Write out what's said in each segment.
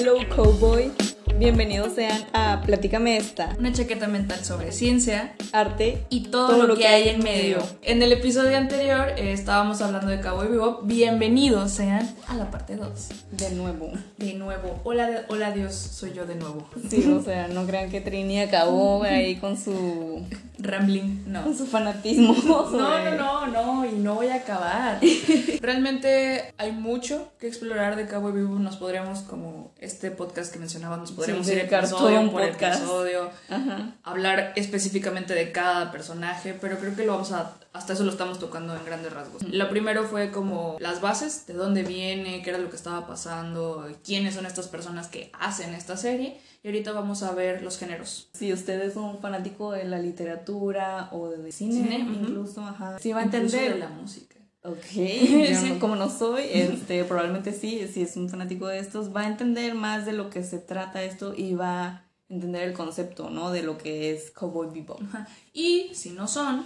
Hello Cowboy, bienvenidos sean a Platícame esta, Una chaqueta mental sobre ciencia arte y todo, lo, que, hay en medio. En el episodio anterior eh, estábamos hablando de Cowboy Bebop. Bienvenidos sean a la parte 2. de nuevo. De nuevo. Hola, hola Dios, soy yo de nuevo. Sí, o sea, no crean que Trini acabó ahí con su, Rambling, no. con su fanatismo. No, sobre- no, no, no, y no voy a acabar. Realmente hay mucho que explorar de Cowboy Bebop. Nos podríamos, como este podcast que mencionaba, nos podríamos Sí, ir episodio un por podcast. episodio. Ajá. hablar específicamente de cada personaje, pero creo que lo vamos a, hasta eso lo estamos tocando en grandes rasgos. Lo primero fue como las bases, de dónde viene, qué era lo que estaba pasando, quiénes son estas personas que hacen esta serie, y ahorita vamos a ver los géneros. Si usted es un fanático de la literatura o de cine, Cine, incluso, ajá, sí va a entender. de la música. Ok, Sí. no- como no soy, este, probablemente sí, si es un fanático de estos, va a entender más de lo que se trata esto y va a entender el concepto, ¿no? De lo que es Cowboy Bebop. Ajá. Y si no son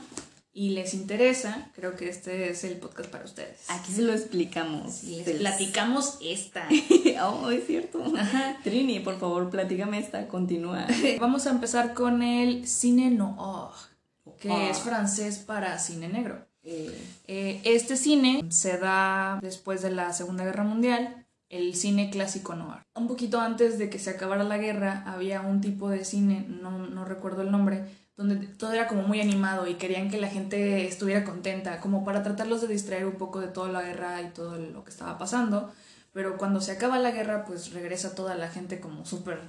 y les interesa, creo que este es el podcast para ustedes. Aquí se lo explicamos. Les platicamos esta. oh, es cierto. Ajá. Trini, por favor, platícame esta, continúa. Vamos a empezar con el cine noir, que es francés para cine negro. Eh, Eh, este cine se da después de la Segunda Guerra Mundial, el cine clásico noir. Un poquito antes de que se acabara la guerra, había un tipo de cine, no, no recuerdo el nombre, donde todo era como muy animado y querían que la gente estuviera contenta, como para tratarlos de distraer un poco de toda la guerra y todo lo que estaba pasando. Pero cuando se acaba la guerra, pues regresa toda la gente como súper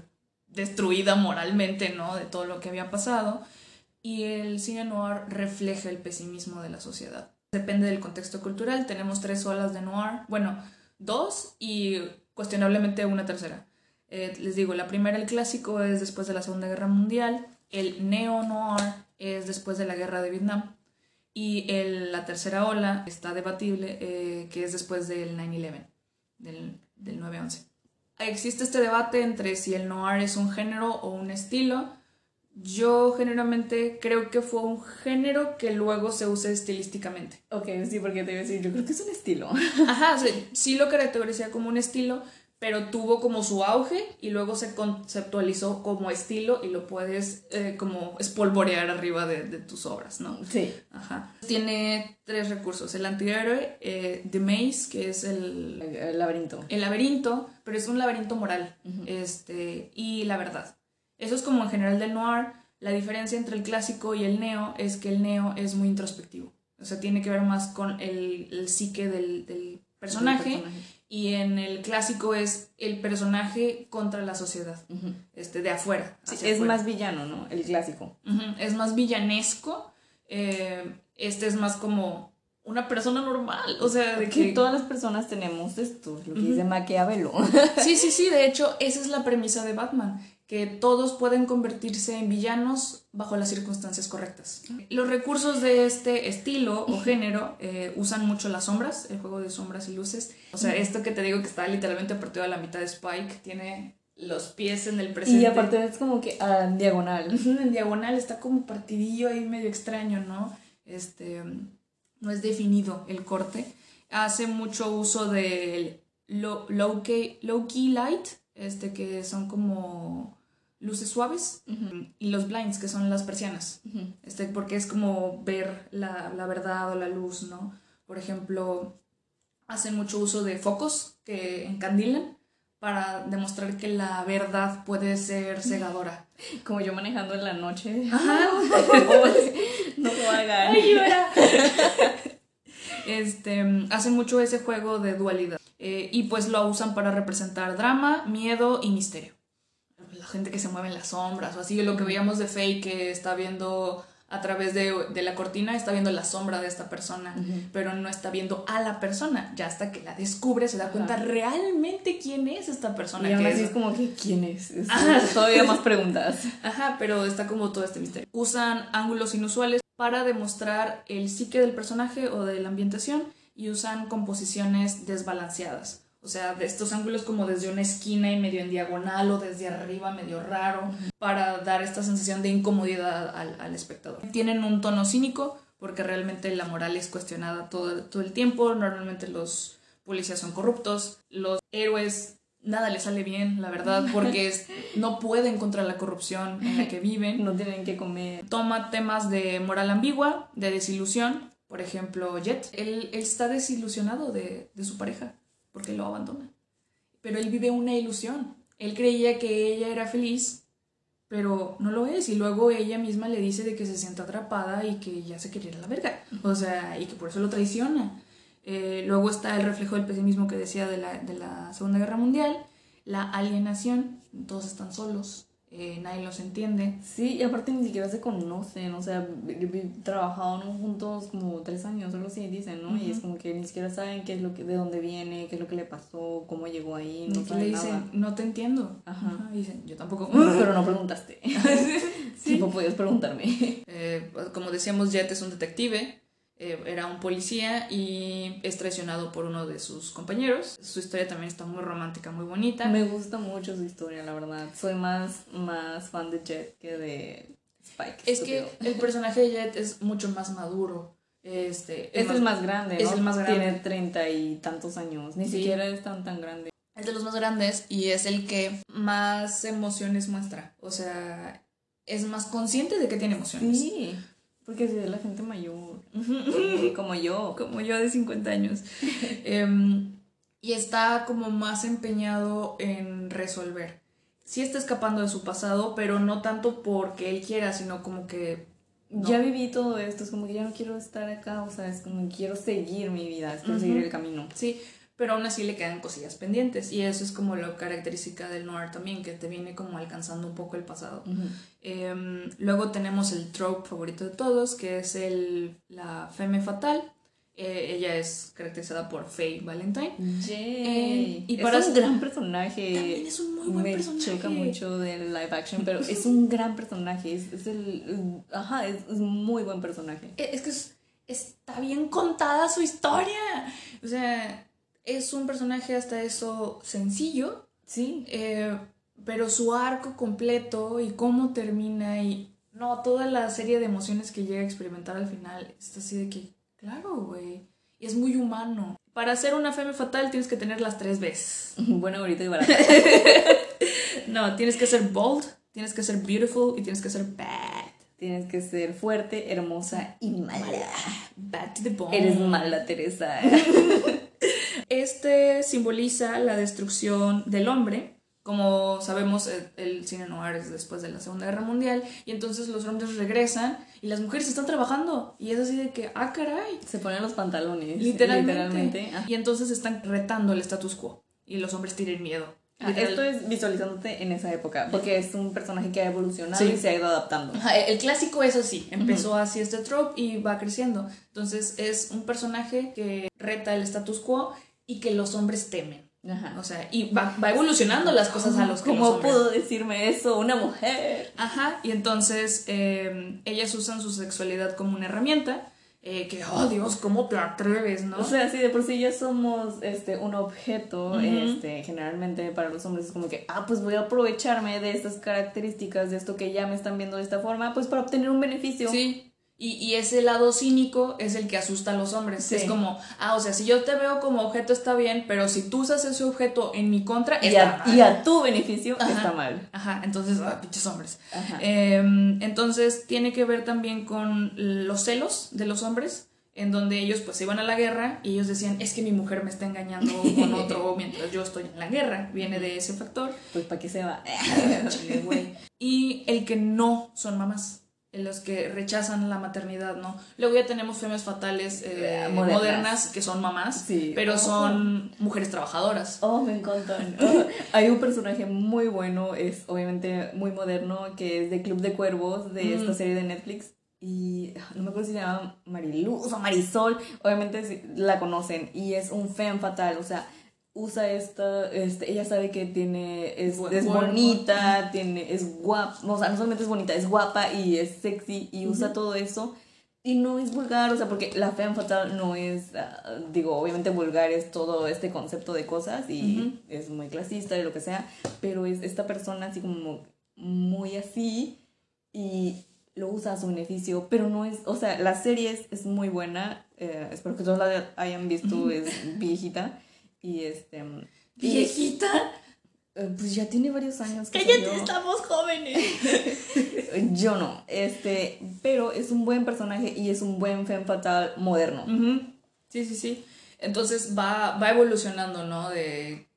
destruida moralmente, ¿no? De todo lo que había pasado. Y el cine noir refleja el pesimismo de la sociedad. Depende del contexto cultural. Tenemos tres olas de noir. Bueno, dos y cuestionablemente una tercera. Eh, les digo, la primera, el clásico, es después de la Segunda Guerra Mundial. El neo-noir es después de la Guerra de Vietnam. Y el- la tercera ola está debatible, eh, que es después del 9-11, del, del 9-11. Existe este debate entre si el noir es un género o un estilo. Yo generalmente creo que fue un género que luego se usa estilísticamente. ok, sí, porque te iba a decir, yo creo que es un estilo. Ajá, sí, sí lo caracterizaba como un estilo, pero tuvo como su auge y luego se conceptualizó como estilo y lo puedes eh, como espolvorear arriba de, de tus obras, ¿no? Sí. Ajá. Tiene tres recursos. El antihéroe, eh, The Maze, que es el, El laberinto. el laberinto, pero es un laberinto moral, este, y la verdad. Eso es como en general del noir. La diferencia entre el clásico y el neo es que el neo es muy introspectivo. O sea, tiene que ver más con el, el psique del, del personaje, El personaje. Y en el clásico es el personaje contra la sociedad, este, de afuera. Sí, es afuera. más villano, ¿no? El clásico. Es más villanesco. eh, este es más como una persona normal. O sea, de Que que todas las personas tenemos esto, lo que Ujú. dice Maquiavelo. Sí, sí, sí, de hecho, esa es la premisa de Batman, que todos pueden convertirse en villanos bajo las circunstancias correctas. Los recursos de este estilo o género eh, usan mucho las sombras, el juego de sombras y luces. O sea, esto que te digo que está literalmente partido a la mitad de Spike, tiene los pies en el presente. y aparte es como que a diagonal. Ujú, en diagonal está como partidillo ahí medio extraño, ¿no? Este, no es definido el corte. Hace mucho uso del low, low, key, low key light, este, que son como luces suaves, y los blinds, que son las persianas, este, porque es como ver la, la verdad o la luz, ¿no? Por ejemplo, hacen mucho uso de focos que encandilan para demostrar que la verdad puede ser cegadora. Como yo manejando en la noche. Ajá. No lo hagan. Este, hacen mucho ese juego de dualidad. Eh, y pues lo usan para representar drama, miedo y misterio. Gente que se mueve en las sombras o así, lo que veíamos de Faye que está viendo a través de, de la cortina, está viendo la sombra de esta persona, pero no está viendo a la persona. Ya hasta que la descubre se da cuenta Ajá. realmente quién es esta persona. Y que es. es como que, ¿quién es? Es Todavía más preguntas. Ajá, pero está como todo este misterio. Usan ángulos inusuales para demostrar el psique del personaje o de la ambientación y usan composiciones desbalanceadas. O sea, de estos ángulos como desde una esquina y medio en diagonal o desde arriba medio raro para dar esta sensación de incomodidad al, al espectador. Tienen un tono cínico porque realmente la moral es cuestionada todo, todo el tiempo. Normalmente los policías son corruptos, los héroes nada le sale bien, la verdad, porque es- no pueden contra la corrupción en la que viven. No tienen que comer. Toma temas de moral ambigua, de desilusión. Por ejemplo, Jet, él, él está desilusionado de, de su pareja porque lo abandona. Pero él vive una ilusión. Él creía que ella era feliz, pero no lo es. Y luego ella misma le dice de que se siente atrapada y que ya se quiere ir a la verga. O sea, y que por eso lo traiciona. Eh, luego está el reflejo del pesimismo que decía de la, de la Segunda Guerra Mundial, la alienación, todos están solos, eh, nadie los entiende. Sí, y aparte ni siquiera se conocen, o sea, trabajaron juntos como tres años, solo así dicen, ¿no? Y es como que ni siquiera saben qué es lo que, de dónde viene, qué es lo que le pasó, cómo llegó ahí, no saben le dicen, nada. no te entiendo. Ajá. Y dicen, yo tampoco. Pero no preguntaste. sí. Tipo, podías preguntarme. Eh, como decíamos, Jet es un detective, era un policía y es traicionado por uno de sus compañeros. Su historia también está muy romántica, muy bonita. Me gusta mucho su historia, la verdad. Soy más, más fan de Jet que de Spike. Es que el personaje de Jet es mucho más maduro. Este, Este es más grande, es el más grande. Tiene treinta y tantos años. Ni Sí. siquiera es tan, tan grande. Es de los más grandes y es el que más emociones muestra. O sea, es más consciente de que tiene emociones. Sí, porque si es la gente mayor, como yo. como yo de 50 años. Em, y está como más empeñado en resolver. Sí está escapando de su pasado, pero no tanto porque él quiera, sino como que... no. Ya viví todo esto, es como que ya no quiero estar acá, o sea, es como que quiero seguir mi vida, es quiero seguir el camino. Sí, pero aún así le quedan cosillas pendientes. Y eso es como la característica del noir también, que te viene como alcanzando un poco el pasado. Em, luego tenemos el trope favorito de todos, que es el, la femme fatal. Eh, ella es caracterizada por Faye Valentine. Yay. Eh, y es para- un gran personaje. También es un muy buen Me personaje. choca mucho del live action, pero es un gran personaje. Es, es el. Ajá, es, es muy buen personaje. Eh, Es que es- está bien contada su historia. O sea, es un personaje hasta eso sencillo, Sí. eh, pero su arco completo y cómo termina y no, toda la serie de emociones que llega a experimentar al final es así de que, claro, güey, y es muy humano. Para ser una femme fatal tienes que tener las tres veces. Buena, ahorita y barata. No, tienes que ser bold, tienes que ser beautiful y tienes que ser bad. Tienes que ser fuerte, hermosa y mala. Bad to the bone. Eres mala, Teresa. Este simboliza la destrucción del hombre. Como sabemos, el, cine noir es después de la Segunda Guerra Mundial y entonces los hombres regresan y las mujeres están trabajando y es así de que, ah, caray, Se ponen los pantalones. literalmente. Literalmente. Ah. Y entonces están retando el status quo y los hombres tienen miedo. Ah, esto es visualizándote en esa época, porque es un personaje que ha evolucionado Sí. y se ha ido adaptando. Ajá, el clásico es así, empezó así este trope y va creciendo. Entonces es un personaje que reta el status quo y que los hombres temen. Ajá. O sea, y va, va evolucionando las cosas a los que los ¿Cómo hombres- pudo decirme eso una mujer? Ajá, y entonces eh, ellas usan su sexualidad como una herramienta. eh, que, oh Dios, ¿cómo te atreves, no? O sea, si de por sí ya somos este, un objeto, este, generalmente para los hombres es como que, ah, pues voy a aprovecharme de estas características, de esto que ya me están viendo de esta forma, pues para obtener un beneficio. sí. Y, y ese lado cínico es el que asusta a los hombres. Sí. Es como, ah, o sea, si yo te veo como objeto está bien, pero si tú usas ese objeto en mi contra, Y está a, mal. y a tu beneficio Ajá. está mal. Ajá, entonces, ah, pinches hombres. Ajá. Em, entonces tiene que ver también con los celos de los hombres, en donde ellos pues se iban a la guerra y ellos decían, es que mi mujer me está engañando con otro mientras yo estoy en la guerra. Viene de ese factor. Pues para qué se va. Güey. Y el que no son mamás. En los que rechazan la maternidad, ¿no? Luego ya tenemos femias fatales eh, Modernas. modernas. que son mamás, Sí. pero son mujeres trabajadoras. Oh, me encantan. Oh, hay un personaje muy bueno, es obviamente muy moderno, que es de Club de Cuervos, de esta serie de Netflix. Y no me acuerdo si se llama Mariluz o Marisol. Obviamente la conocen. Y es un femme fatal. O sea, usa esta. Este, ella sabe que tiene. Es, Bu- es bonita, tiene, es guapa. O sea, no solamente es bonita, es guapa y es sexy. Y usa todo eso. Y no es vulgar, o sea, porque la femme fatal no es, ah, digo, obviamente vulgar es todo este concepto de cosas y Ujú. es muy clasista y lo que sea, pero es esta persona así como muy así y lo usa a su beneficio, pero no es, o sea, la serie es, es muy buena, eh, espero que todos la hayan visto, es viejita y este... ¿Viejita? Eh, Pues ya tiene varios años que ¡Cállate, salió. estamos jóvenes! Yo no, este, pero es un buen personaje y es un buen femme fatal moderno. Sí, sí, sí. Entonces va, va evolucionando, ¿no? De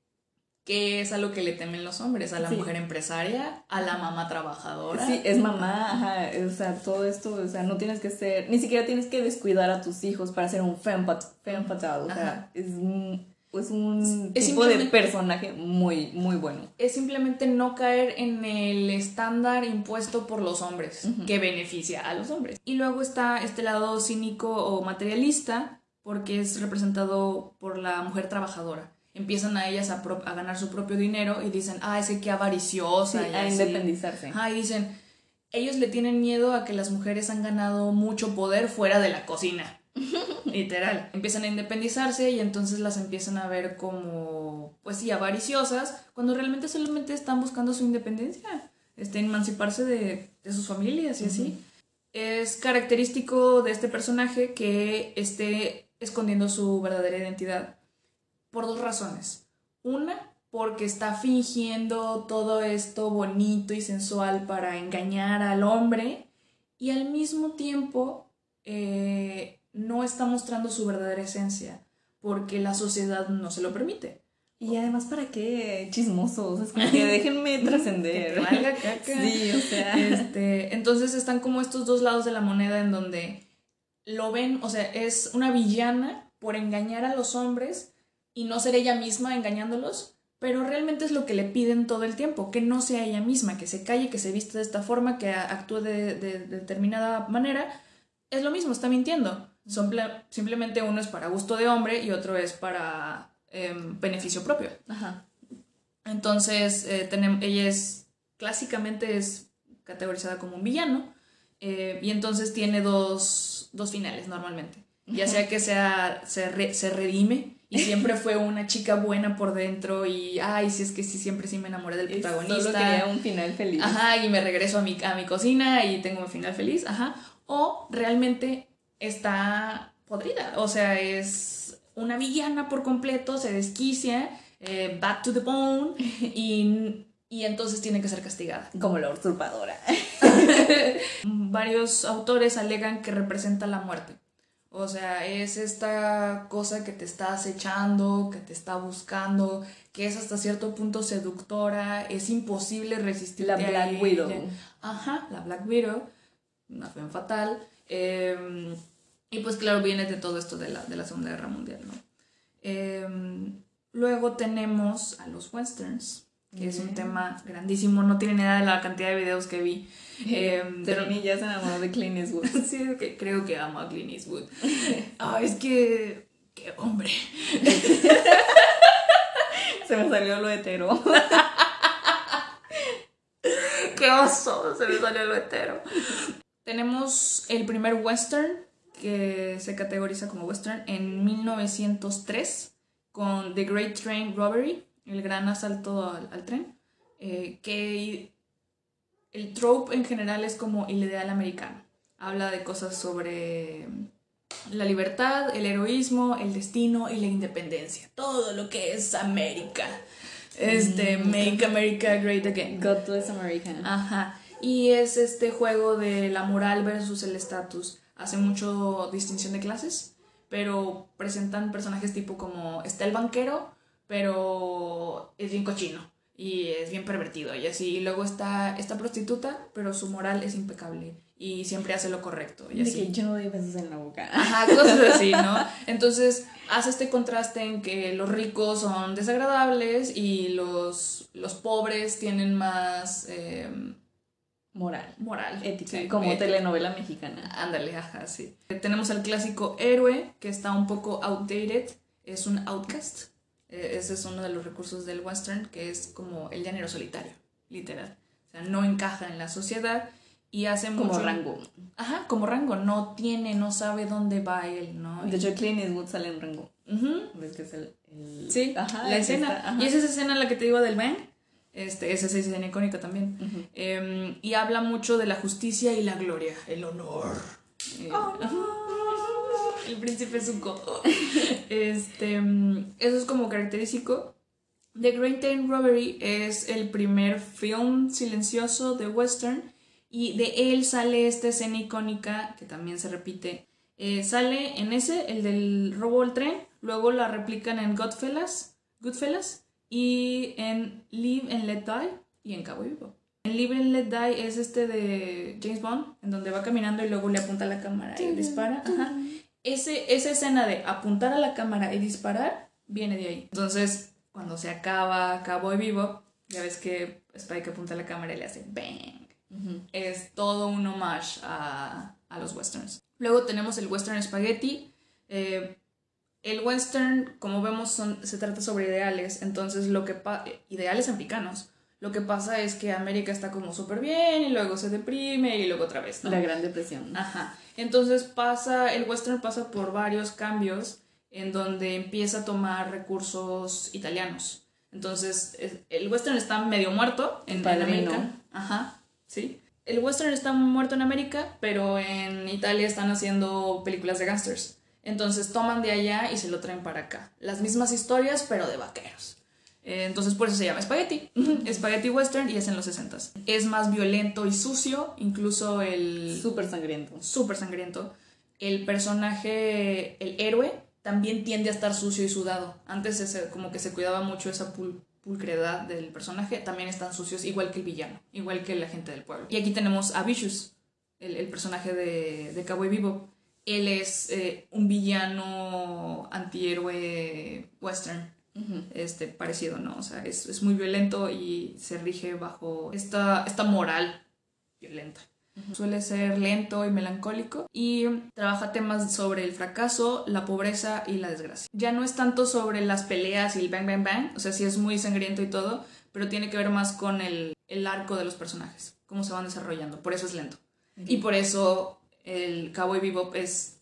qué es a lo que le temen los hombres, a la Sí. mujer empresaria, a la mamá trabajadora. Sí, es mamá, ajá, o sea, todo esto, o sea, no tienes que ser, ni siquiera tienes que descuidar a tus hijos para ser un femme, fat- femme fatal, o sea, Ajá. es un, es un Es tipo de personaje muy, muy bueno. Es simplemente no caer en el estándar impuesto por los hombres, que beneficia a los hombres. Y luego está este lado cínico o materialista, porque es representado por la mujer trabajadora. Empiezan a ellas a, ganar su propio dinero y dicen, ah, es que qué avariciosa. Sí, y a así. independizarse. Ajá, y dicen, ellos le tienen miedo a que las mujeres han ganado mucho poder fuera de la cocina. Literal. Empiezan a independizarse y entonces las empiezan a ver como, pues sí, avariciosas, cuando realmente solamente están buscando su independencia, este, emanciparse de, de sus familias y así. Es característico de este personaje que esté escondiendo su verdadera identidad por dos razones. Una, porque está fingiendo todo esto bonito y sensual para engañar al hombre y al mismo tiempo eh, no está mostrando su verdadera esencia porque la sociedad no se lo permite. Y además, ¿para qué chismosos? Es como que déjenme trascender. valga caca. Sí, o sea. Este, entonces están como estos dos lados de la moneda en donde lo ven, o sea, es una villana por engañar a los hombres y no ser ella misma engañándolos, pero realmente es lo que le piden todo el tiempo, que no sea ella misma, que se calle, que se vista de esta forma, que actúe de, de- de determinada manera. Es lo mismo, está mintiendo. Son simplemente uno es para gusto de hombre y otro es para em, beneficio propio. Ajá. Entonces, eh, ella es, clásicamente es categorizada como un villano, eh, y entonces tiene dos, dos finales normalmente. Ya sea que sea, se, re- se redime y siempre fue una chica buena por dentro y, ay, si es que sí, siempre sí me enamoré del Solo protagonista. quería un final feliz. Ajá, y me regreso a mi, a mi cocina y tengo un final feliz, ajá. O realmente está podrida, o sea, es una villana por completo, se desquicia, eh, back to the bone, y, y entonces tiene que ser castigada. Como la usurpadora. Varios autores alegan que representa la muerte. O sea, es esta cosa que te está acechando, que te está buscando, que es hasta cierto punto seductora, es imposible resistir. La Black Widow. Ajá, la Black Widow, una femme fatal. Eh, y pues claro, viene de todo esto de la, de la Segunda Guerra Mundial, ¿no? Eh, luego tenemos a los westerns, que es un tema grandísimo, no tienen idea de la cantidad de videos que vi. Eh, pero Terminé ya se enamoró de Clint Eastwood. sí, que creo que amo a Clint Eastwood. Ah, es que... ¡Qué hombre! Se me salió lo hetero. ¡Qué oso! Se me salió lo hetero. Tenemos el primer western, que se categoriza como western, en 1903, con The Great Train Robbery, el gran asalto al, al tren, eh, que el trope en general es como el ideal americano. Habla de cosas sobre la libertad, el heroísmo, el destino y la independencia. Todo lo que es América. Este, Make America Great Again. God bless America. Ajá. Y es este juego de la moral versus el estatus. Hace mucho distinción de clases, pero presentan personajes tipo como está el banquero, pero es bien cochino y es bien pervertido y así. Y luego está esta prostituta, pero su moral es impecable y siempre hace lo correcto y De así. que yo no doy besos en la boca. Ajá, cosas así, ¿no? Entonces hace este contraste en que los ricos son desagradables y los, los pobres tienen más eh, Moral. moral. Ética. Sí, como telenovela mexicana. Ándale, ajá, sí. Tenemos al clásico héroe, que está un poco outdated, es un outcast. Eh, ese es uno de los recursos del western, que es como el llanero solitario, literal. O sea, no encaja en la sociedad y hace Como mucho... rango. Ajá, como rango, no tiene, no sabe dónde va él, ¿no? De hecho, Clint Eastwood sale en rango. Ujú. ¿Ves que es el. el- Sí, Ajá, la el escena. está- ajá. Y es esa escena la que te digo del bang. Este, esa es escena icónica también. Eh, y habla mucho de la justicia y la gloria, el honor. Eh, El príncipe Zuko. Este, mm, eso es como característico. The Great Dane Robbery es el primer film silencioso de western y de él sale esta escena icónica que también se repite. Eh, sale en ese, el del robo al tren, luego la replican en Goodfellas, Goodfellas y en Live and Let Die y en Cabo Vivo. En Live and Let Die es este de James Bond, en donde va caminando y luego le apunta a la cámara y dispara. Ajá. Ese, esa escena de apuntar a la cámara y disparar viene de ahí. Entonces, cuando se acaba Cowboy Vivo, ya ves que Spike apunta a la cámara y le hace bang. Es todo un homage a, a, los westerns. Luego tenemos el western spaghetti. Eh, el western, como vemos, son, se trata sobre ideales, entonces lo que ideales americanos. Lo que pasa es que América está como súper bien y luego se deprime y luego otra vez, ¿no? La Gran Depresión. Ajá. Entonces pasa, el western pasa por varios cambios en donde empieza a tomar recursos italianos. Entonces, el western está medio muerto en, América. Ajá, sí. El western está muerto en América, pero en Italia están haciendo películas de gangsters. Entonces toman de allá y se lo traen para acá. Las mismas historias, pero de vaqueros. Eh, entonces por eso se llama Spaghetti. Spaghetti Western y es en los 60 Es más violento y sucio, incluso el... Súper sangriento. Súper sangriento. El personaje, el héroe, también tiende a estar sucio y sudado. Antes como que se cuidaba mucho esa pulcredad del personaje, también están sucios, igual que el villano, igual que la gente del pueblo. Y aquí tenemos a Vicious, el, personaje de, de Cowboy Vivo. Él es eh, un villano antihéroe western. Este, parecido, ¿no? O sea, es, es, muy violento y se rige bajo esta, esta moral violenta. Suele ser lento y melancólico y trabaja temas sobre el fracaso, la pobreza y la desgracia. Ya no es tanto sobre las peleas y el bang bang bang, o sea, sí es muy sangriento y todo, pero tiene que ver más con el, el arco de los personajes, cómo se van desarrollando, por eso es lento. Y por eso el Cowboy Bebop es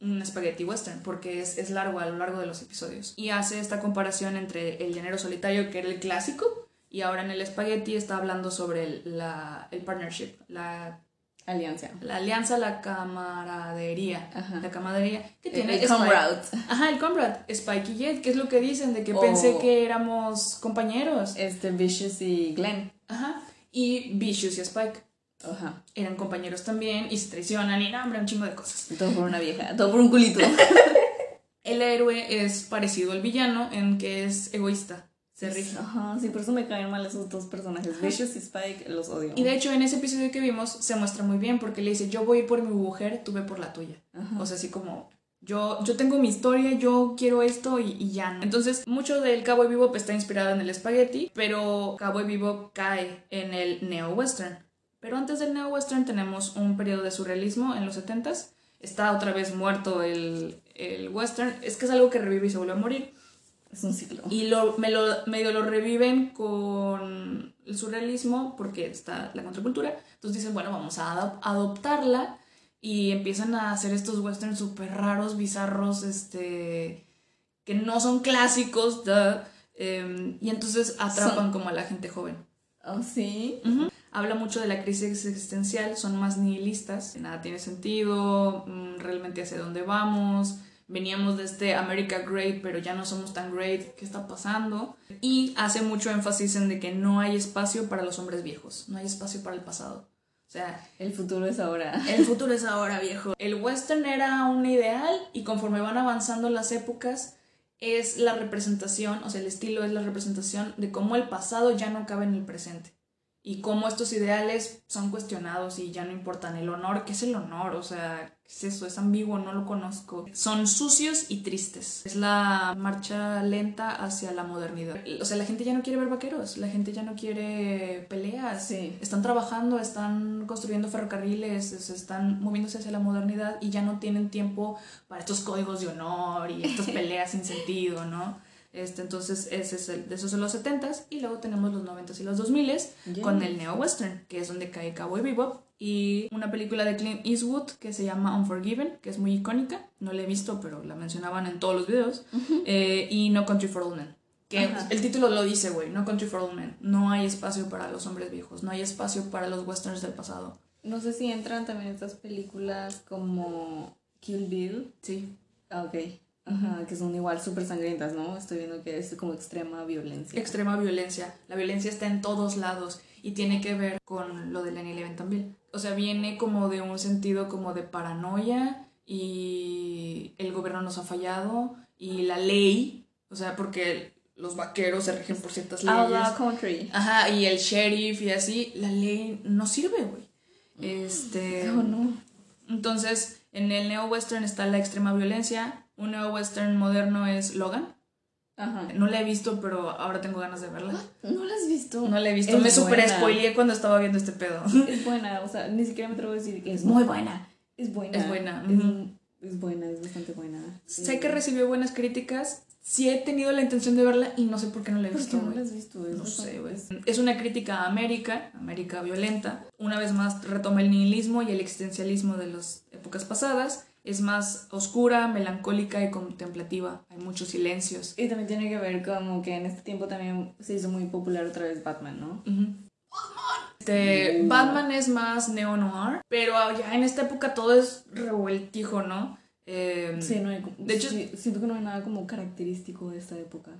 un spaghetti western, porque es, es largo a lo largo de los episodios. Y hace esta comparación entre el género solitario, que era el clásico, y ahora en el spaghetti está hablando sobre el, la, el partnership, la Alianza. La alianza, la camaradería. La camaradería. ¿Qué tiene? El comrade. Ajá, el comrade. Spike y Jet, ¿qué es lo que dicen? De que pensé que éramos compañeros. Este, Vicious y Glenn. Ajá. Y Vicious y Spike. Ajá. Eran compañeros también y se traicionan y no, hombre, un chingo de cosas. Todo por una vieja, todo por un culito. el héroe es parecido al villano en que es egoísta se rige. Ajá, sí, por eso me caen mal esos dos personajes. Vicious y Spike los odio. Y de hecho, en ese episodio que vimos, se muestra muy bien porque le dice: Yo voy por mi mujer, tú ve por la tuya. O sea, así como. Yo, yo tengo mi historia, yo quiero esto y, ya no. Entonces, mucho del Cowboy Bebop está inspirado en el Spaghetti, pero Cowboy Bebop cae en el neo-western. Pero antes del neo-western tenemos un periodo de surrealismo en los 70s. Está otra vez muerto el, el western. Es que es algo que revive y se vuelve a morir. Es un ciclo. Y lo, me lo, medio lo reviven con el surrealismo porque está la contracultura. Entonces dicen, bueno, vamos a adoptarla y empiezan a hacer estos westerns súper raros, bizarros, este, que no son clásicos, em, y entonces atrapan como a la gente joven. ¿Oh, sí? Habla mucho de la crisis existencial, son más nihilistas, nada tiene sentido, mm, realmente hacia dónde vamos, veníamos de este America Great, pero ya no somos tan great, ¿qué está pasando? Y hace mucho énfasis en de que no hay espacio para los hombres viejos, no hay espacio para el pasado. O sea, el futuro es ahora. El futuro es ahora, viejo. El western era un ideal y conforme van avanzando las épocas es la representación, o sea, el estilo es la representación de cómo el pasado ya no cabe en el presente y cómo estos ideales son cuestionados y ya no importan. El honor, ¿qué es el honor? O sea, ¿qué es eso? Es ambiguo, no lo conozco. Son sucios y tristes. Es la marcha lenta hacia la modernidad. O sea, la gente ya no quiere ver vaqueros, la gente ya no quiere peleas. Sí. Están trabajando, están construyendo ferrocarriles, están moviéndose hacia la modernidad y ya no tienen tiempo para estos códigos de honor y estas peleas sin sentido, ¿no? Este, entonces, ese es el, de esos son los 70s. Y luego tenemos los 90s y los 2000s con el neo-western, que es donde cae Cowboy Bebop. Y una película de Clint Eastwood que se llama Unforgiven, que es muy icónica. No la he visto, pero la mencionaban en todos los videos. Eh, y No Country for Old Men. Que el título lo dice, güey, No Country for Old Men. No hay espacio para los hombres viejos, no hay espacio para los westerns del pasado. No sé si entran también estas películas como Kill Bill. Sí. Ah, ok. Ajá, que son igual súper sangrientas, ¿no? Estoy viendo que es como extrema violencia. Extrema violencia. La violencia está en todos lados y tiene que ver con lo de Lenny también. O sea, viene como de un sentido como de paranoia y el gobierno nos ha fallado y la ley, o sea, porque los vaqueros se rigen por ciertas leyes. Outlaw Country. Ajá, y el sheriff y así, la ley no sirve, güey. Este. No, no. Entonces, en el neo-western está la extrema violencia. Un neo-western moderno es Logan. Ajá. No la he visto, pero ahora tengo ganas de verla. ¿No la has visto? No la he visto. Es Me super spoileé cuando estaba viendo este pedo. Es buena, o sea, ni siquiera me atrevo a decir que es muy buena. Es buena. Es buena, Es, buena, es bastante buena. Sí. Sé que recibió buenas críticas. Sí he tenido la intención de verla y no sé por qué no la he ¿Por qué visto. no güey. la has visto? Es No sé, güey. Es una crítica a América, América violenta. Una vez más retoma el nihilismo y el existencialismo de las épocas pasadas. Es más oscura, melancólica y contemplativa. Hay muchos silencios. Y también tiene que ver como que en este tiempo también se hizo muy popular otra vez Batman, ¿no? Ujú. Este, Batman es más neo-noir, pero ya en esta época todo es revueltijo, ¿no? Eh, Sí, no hay, como- De hecho- sí, siento que no hay nada como característico de esta época.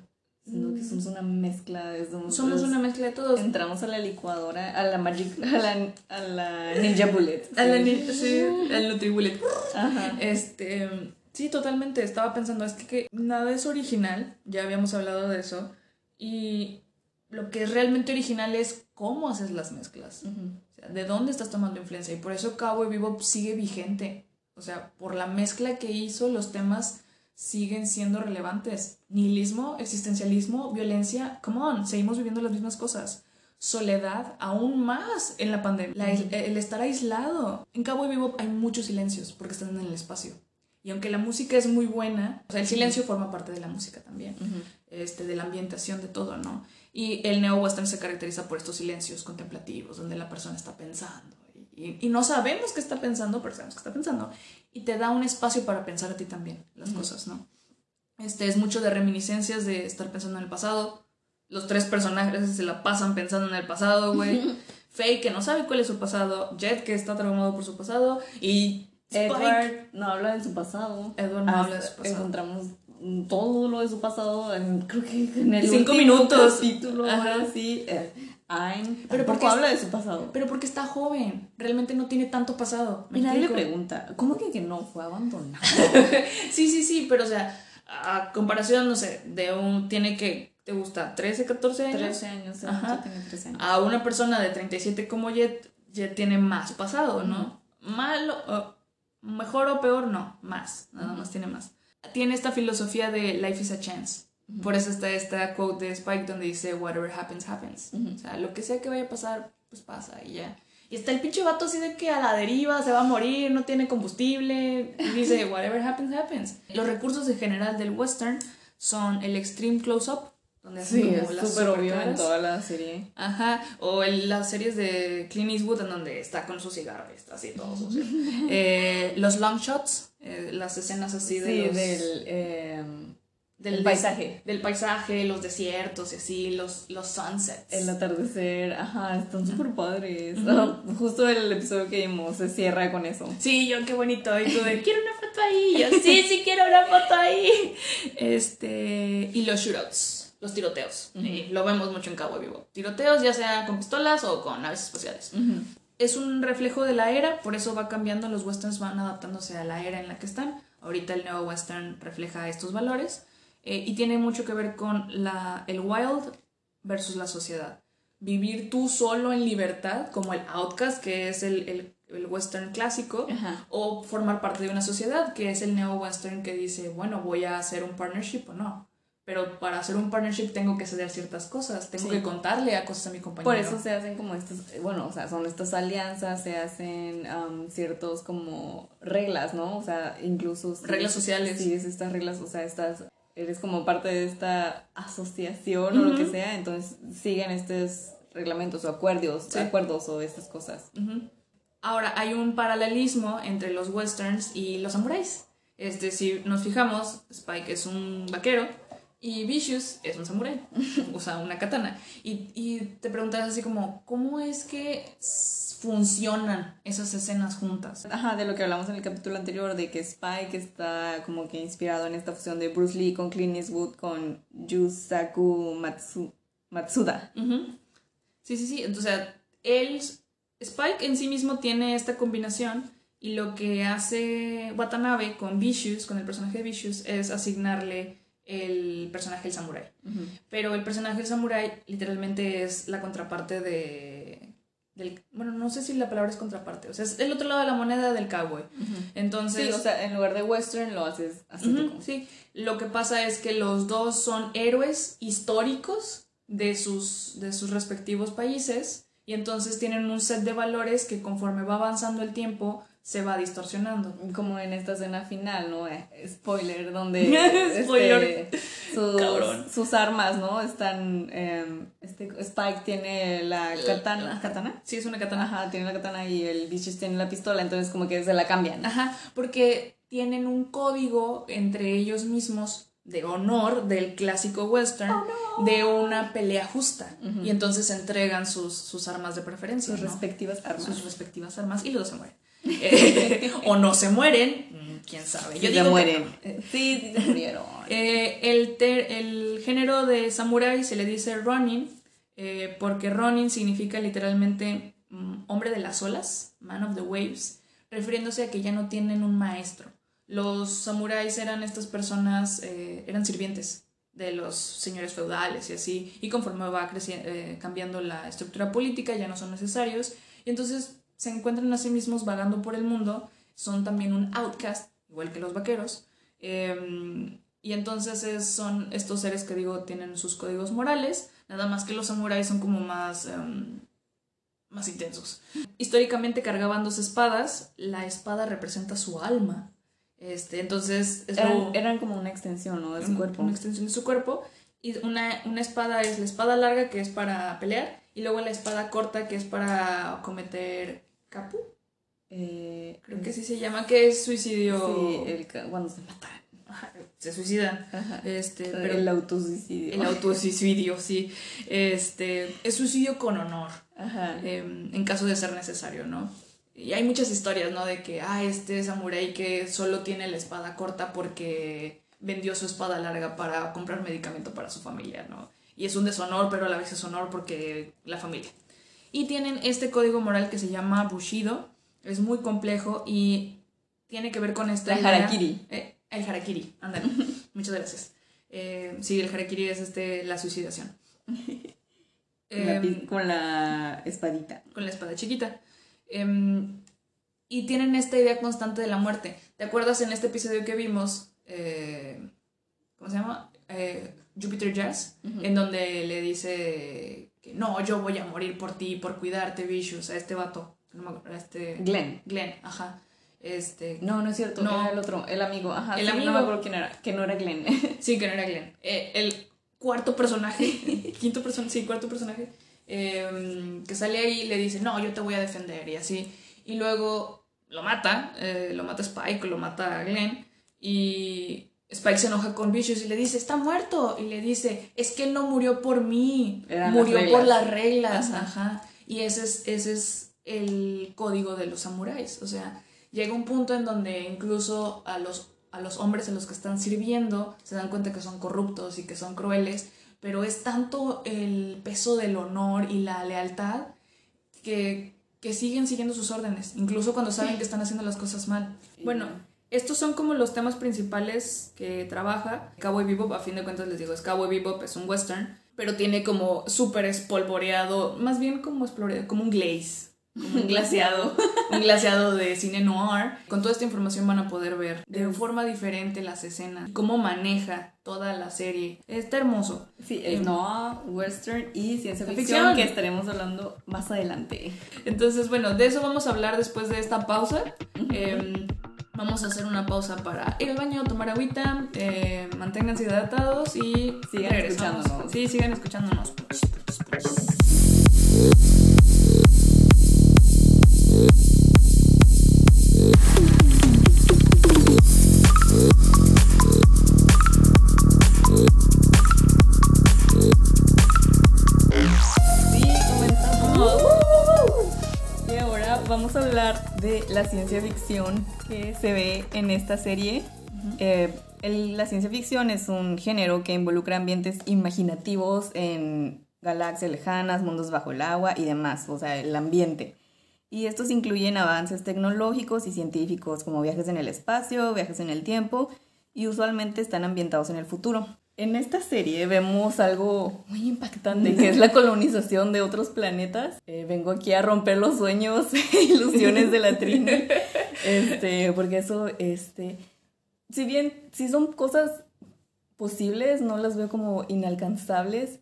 Siento que somos una mezcla de somos, somos una mezcla de todos. Entramos a la licuadora, a la Magic, a la, a la Ninja Bullet. A la sí. ni- sí, al Nutribullet. Ajá. Este, sí, totalmente. Estaba pensando, es que, que nada es original, ya habíamos hablado de eso, y lo que es realmente original es cómo haces las mezclas. O sea, de dónde estás tomando influencia. Y por eso Cowboy Bebop sigue vigente. O sea, por la mezcla que hizo, los temas siguen siendo relevantes. Nihilismo, existencialismo, violencia, come on, seguimos viviendo las mismas cosas. Soledad, aún más en la pandemia. La el estar aislado. En Cowboy Bebop hay muchos silencios porque están en el espacio. Y aunque la música es muy buena, o sea, el silencio forma parte de la música también Ujú. este, de la ambientación, de todo, ¿no? Y el neo-western se caracteriza por estos silencios contemplativos, donde la persona está pensando. Y, y no sabemos qué está pensando, pero sabemos que está pensando. Y te da un espacio para pensar a ti también las cosas, ¿no? Este es mucho de reminiscencias de estar pensando en el pasado. Los tres personajes se la pasan pensando en el pasado, güey. Faye, que no sabe cuál es su pasado. Jet, que está traumado por su pasado. Y Spike. Edward no habla de su pasado. Edward no habla de su pasado. Encontramos todo lo de su pasado en, creo que en el Cinco último minutos. capítulo Ajá. Ajá. así. Eh, Ayn, Pero porque habla de su pasado. Pero porque está joven. Realmente no tiene tanto pasado. ¿me Y nadie le pregunta, ¿cómo que que no fue abandonado? Sí, sí, sí, pero o sea, a comparación, no sé, de un. Tiene que. ¿Te gusta? ¿13, 14 años? 13 años, Ajá. ya tiene 13 años. A una persona de 37 como Jet, Jet tiene más pasado, ¿no? Malo. o- mejor o peor, no. Más. Nada más tiene más. Tiene esta filosofía de life is a chance. Por eso está esta quote de Spike donde dice, whatever happens, happens. Ujú. O sea, lo que sea que vaya a pasar, pues pasa y ya. Y está el pinche vato así de que a la deriva se va a morir, no tiene combustible. Y dice, whatever happens, happens. Los recursos en general del western son el extreme close-up, donde hacen Sí, como es las súper obvio en toda la serie. Ajá, o en las series de Clint Eastwood en donde está con su cigarro y está así todo sucio. Eh, los long shots, eh, las escenas así de Sí, los- del, eh, del el paisaje. Del paisaje, los desiertos y así, los, los sunsets. El atardecer, ajá, están súper padres. Ah, justo el episodio que vimos se cierra con eso. Sí, yo qué bonito. Y tú de, quiero una foto ahí. Y yo, sí, sí quiero una foto ahí. Este, y los shootouts, los tiroteos. Y lo vemos mucho en Cowboy Vivo. Tiroteos ya sea con pistolas o con naves espaciales. Es un reflejo de la era, por eso va cambiando, los westerns van adaptándose a la era en la que están. Ahorita el neo western refleja estos valores eh, y tiene mucho que ver con la, el wild versus la sociedad. Vivir tú solo en libertad, como el outcast, que es el, el- el western clásico, Ajá. o formar parte de una sociedad, que es el neo western que dice, bueno, voy a hacer un partnership o no. Pero para hacer un partnership tengo que ceder ciertas cosas, tengo Sí. que contarle a cosas a mi compañero. Por eso se hacen como estas, bueno, o sea, son estas alianzas, se hacen am, ciertos como reglas, ¿no? O sea, incluso... Reglas sociales. Sí, es estas reglas, o sea, estas, eres como parte de esta asociación o lo que sea, entonces siguen estos reglamentos o acuerdos, Sí. acuerdos o estas cosas. Ahora, hay un paralelismo entre los westerns y los samuráis. Este, si nos fijamos, Spike es un vaquero Y Vicious es un samurái, usa una katana. Y, y te preguntas así como, ¿cómo es que funcionan esas escenas juntas? Ajá, de lo que hablamos en el capítulo anterior, de que Spike está como que inspirado en esta fusión de Bruce Lee con Clint Eastwood con Yusaku Matsu, Matsuda. Sí, sí, sí. Entonces, él, Spike en sí mismo tiene esta combinación y lo que hace Watanabe con Vicious, con el personaje de Vicious, es asignarle el personaje del samurái. Pero el personaje del samurái literalmente es la contraparte de... Del, bueno, no sé si la palabra es contraparte, o sea, es el otro lado de la moneda del cowboy. Entonces... Sí, o sea, en lugar de western lo haces así. sí, lo que pasa es que los dos son héroes históricos de sus, de sus respectivos países y entonces tienen un set de valores que conforme va avanzando el tiempo se va distorsionando. Como en esta escena final, ¿no? Eh, spoiler, donde este, sus, armas, ¿no? Están... Em, este, Spike tiene la katana. ¿Katana? Sí, es una katana. Ajá, tiene la katana y el Vicious tiene la pistola, entonces como que se la cambian. Ajá, porque tienen un código entre ellos mismos de honor del clásico western oh, de una pelea justa y entonces entregan sus, sus armas de preferencia sus respectivas armas sus respectivas armas y luego se mueren eh, o no se mueren, mm, quién sabe. Yo digo mueren. sí, sí, se murieron. Eh, el, el género de samurai se le dice Ronin, eh, porque Ronin significa literalmente mm, hombre de las olas, man of the waves, refiriéndose a que ya no tienen un maestro. Los samuráis eran estas personas, eran sirvientes de los señores feudales y así, y conforme va creciendo, cambiando la estructura política ya no son necesarios, y entonces se encuentran a sí mismos vagando por el mundo, son también un outcast, igual que los vaqueros, em, y entonces son estos seres que digo tienen sus códigos morales, nada más que los samuráis son como más, em, más intensos. Históricamente cargaban dos espadas, la espada representa su alma, este, entonces eran, como una extensión ¿no? de su cuerpo. Una extensión de su cuerpo. Y una, una espada es la espada larga que es para pelear y luego la espada corta que es para cometer Capu. Eh, Creo que sí se llama, que es suicidio. Sí, el, cuando se matan. se suicidan. Este, pero el autosuicidio. El autosuicidio, sí. Este, es suicidio con honor. Em, en caso de ser necesario, ¿no? Y hay muchas historias, ¿no? De que, ah, este samurái que solo tiene la espada corta porque vendió su espada larga para comprar medicamento para su familia, ¿no? Y es un deshonor, pero a la vez es honor porque la familia. Y tienen este código moral que se llama Bushido. Es muy complejo y tiene que ver con esta... El harakiri. Eh, el harakiri, ándale. Muchas gracias. Eh, sí, el harakiri es este, la suicidación. Em, con, la, espadita. Con la espada chiquita. Em, y tienen esta idea constante de la muerte. ¿Te acuerdas en este episodio que vimos? Eh, ¿Cómo se llama? Jupiter Jazz, en donde le dice no, yo voy a morir por ti, por cuidarte, Vicious, a este vato. este... Glenn. Glenn, ajá. Este... No, no es cierto, no. era el otro, el amigo, ajá. El amigo. No me acuerdo quién era, que no era Glenn. sí, que no era Glenn. Eh, el cuarto personaje, quinto personaje, sí, cuarto personaje, em, que sale ahí y le dice, no, yo te voy a defender y así. Y luego lo mata, eh, lo mata Spike, lo mata Glenn y Spike se enoja con Vicious y le dice, está muerto. Y le dice, es que él no murió por mí, murió por las reglas. Ajá. Y ese es, ese es el código de los samuráis. O sea, llega un punto en donde incluso a los, a los hombres a los que están sirviendo se dan cuenta que son corruptos y que son crueles, pero es tanto el peso del honor y la lealtad que, que siguen siguiendo sus órdenes, incluso cuando saben que están haciendo las cosas mal. Bueno, estos son como los temas principales que trabaja Cowboy Bebop. A fin de cuentas les digo, es Cowboy Bebop, es un western, pero tiene como súper espolvoreado, más bien como espolvoreado, como un glaze. Como un glaseado, un glaseado de cine noir. Con toda esta información van a poder ver de forma diferente las escenas, cómo maneja toda la serie. Está hermoso. Sí, es em, noir, western y ciencia ficción, que estaremos hablando más adelante. Entonces, bueno, de eso vamos a hablar después de esta pausa. Vamos a hacer una pausa para ir al baño, tomar agüita, eh, manténganse hidratados y sigan escuchándonos. Sí, sigan escuchándonos. Hablar de la ciencia ficción que se ve en esta serie. Eh, el- la ciencia ficción es un género que involucra ambientes imaginativos en galaxias lejanas, mundos bajo el agua y demás, o sea, el ambiente. Y estos incluyen avances tecnológicos y científicos como viajes en el espacio, viajes en el tiempo y usualmente están ambientados en el futuro. En esta serie vemos algo muy impactante que es la colonización de otros planetas. Eh, vengo aquí a romper los sueños e ilusiones de la Trini. Este, porque eso, este, si bien, si son cosas posibles, no las veo como inalcanzables,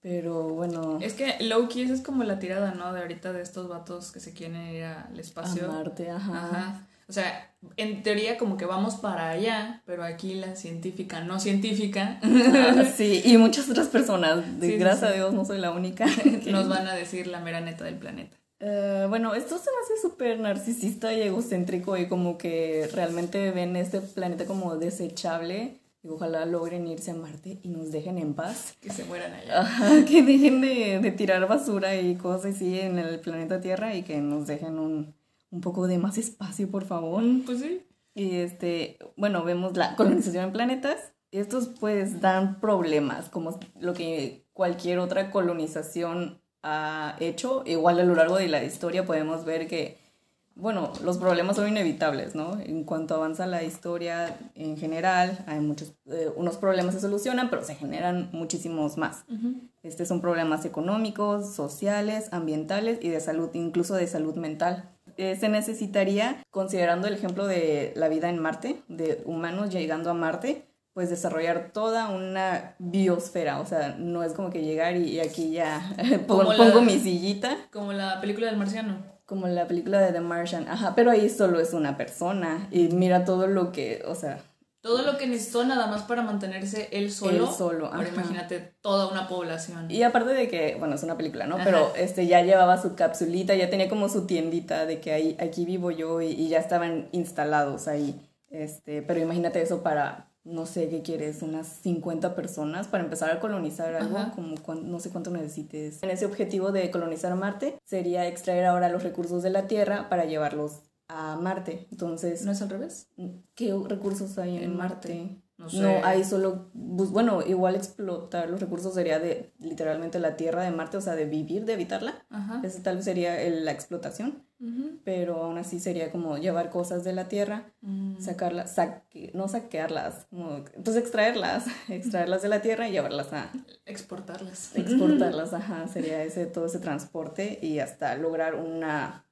pero bueno, Es que Loki, esa es como la tirada, ¿no? De ahorita de estos vatos que se quieren ir al espacio. a Marte, ajá. Ajá. O sea, en teoría como que vamos para allá, pero aquí la científica, no científica, Ah, sí, y muchas otras personas, de, Sí, sí, gracias a. Dios no soy la única. nos van a decir la mera neta del planeta. Eh, bueno, esto se me hace súper narcisista y egocéntrico y como que realmente ven este planeta como desechable y ojalá logren irse a Marte y nos dejen en paz. Que se mueran allá. Ajá, que dejen de, de tirar basura y cosas así en el planeta Tierra y que nos dejen un, un poco de más espacio, por favor. Mm, Pues sí. Y este, bueno, vemos la colonización en planetas. Estos pues dan problemas, como lo que cualquier otra colonización ha hecho. Igual a lo largo de la historia podemos ver que, bueno, los problemas son inevitables, ¿no? En cuanto avanza la historia en general, hay muchos, eh, unos problemas se solucionan, pero se generan muchísimos más. Este son problemas económicos, sociales, ambientales y de salud, incluso de salud mental. Eh, se necesitaría, considerando el ejemplo de la vida en Marte, de humanos llegando a Marte, pues desarrollar toda una biosfera. O sea, no es como que llegar y, y aquí ya pon- Como la- pongo mi sillita, Como la película del marciano. como la película de The Martian. Ajá, pero ahí solo es una persona y mira todo lo que, o sea, Todo lo que necesitó nada más para mantenerse él solo. Él solo, Ahora imagínate toda una población. Y aparte de que, bueno, es una película, ¿no? Ajá. Pero este ya llevaba su capsulita, ya tenía como su tiendita de que ahí, aquí vivo yo y, y ya estaban instalados ahí. Este, pero imagínate eso para, no sé qué quieres, unas 50 personas para empezar a colonizar algo, Ajá. como no sé cuánto necesites. En ese objetivo de colonizar Marte sería extraer ahora los recursos de la Tierra para llevarlos a Marte. Entonces, ¿No es al revés? ¿qué recursos hay en, En Marte? Marte. No No, sé. hay solo, pues, bueno, igual explotar los recursos sería de literalmente la tierra de Marte, o sea, de vivir, de habitarla. Ajá. Esa tal vez sería el- la explotación, pero aún así sería como llevar cosas de la tierra, Mm. sacarlas, saque- no saquearlas, como, pues extraerlas, extraerlas de la tierra y llevarlas a Exportarlas. exportarlas, ajá, sería ese, todo ese transporte y hasta lograr una,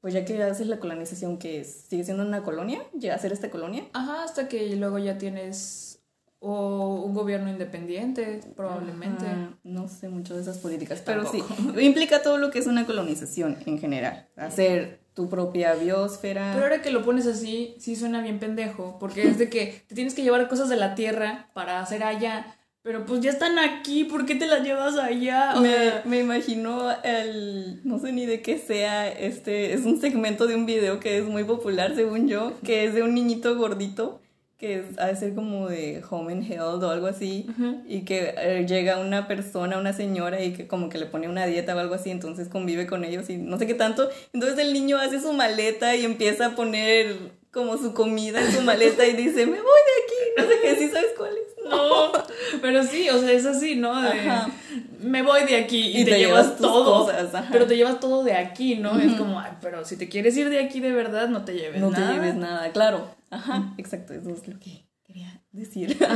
pues ya que haces la colonización que es- sigue siendo una colonia, ya hacer esta colonia. Ajá, hasta que luego ya tienes o un gobierno independiente, probablemente. Ajá, no sé mucho de esas políticas, pero sí, implica todo lo que es una colonización en general. Hacer tu propia biosfera. Pero ahora que lo pones así, sí suena bien pendejo, porque es de que te tienes que llevar cosas de la tierra para hacer allá, pero pues ya están aquí, ¿por qué te las llevas allá? O me, sea, me imagino el, no sé ni de qué sea, este, es un segmento de un video que es muy popular según yo, que es de un niñito gordito, que es, ha de ser como de Home and Health o algo así, y que eh, llega una persona, una señora, y que como que le pone una dieta o algo así, entonces convive con ellos y no sé qué tanto, entonces el niño hace su maleta y empieza a poner como su comida en su maleta y dice, me voy de aquí, no sé qué, ¿sí sabes cuál es? No, pero sí, o sea, es así, ¿no? De, Ajá. me voy de aquí y, Y te, te llevas, todo, cosas, pero te llevas todo de aquí, ¿no? Es como, ay, pero si te quieres ir de aquí de verdad, no te lleves no nada. te lleves nada, claro. Ajá, exacto, eso es lo que quería decir.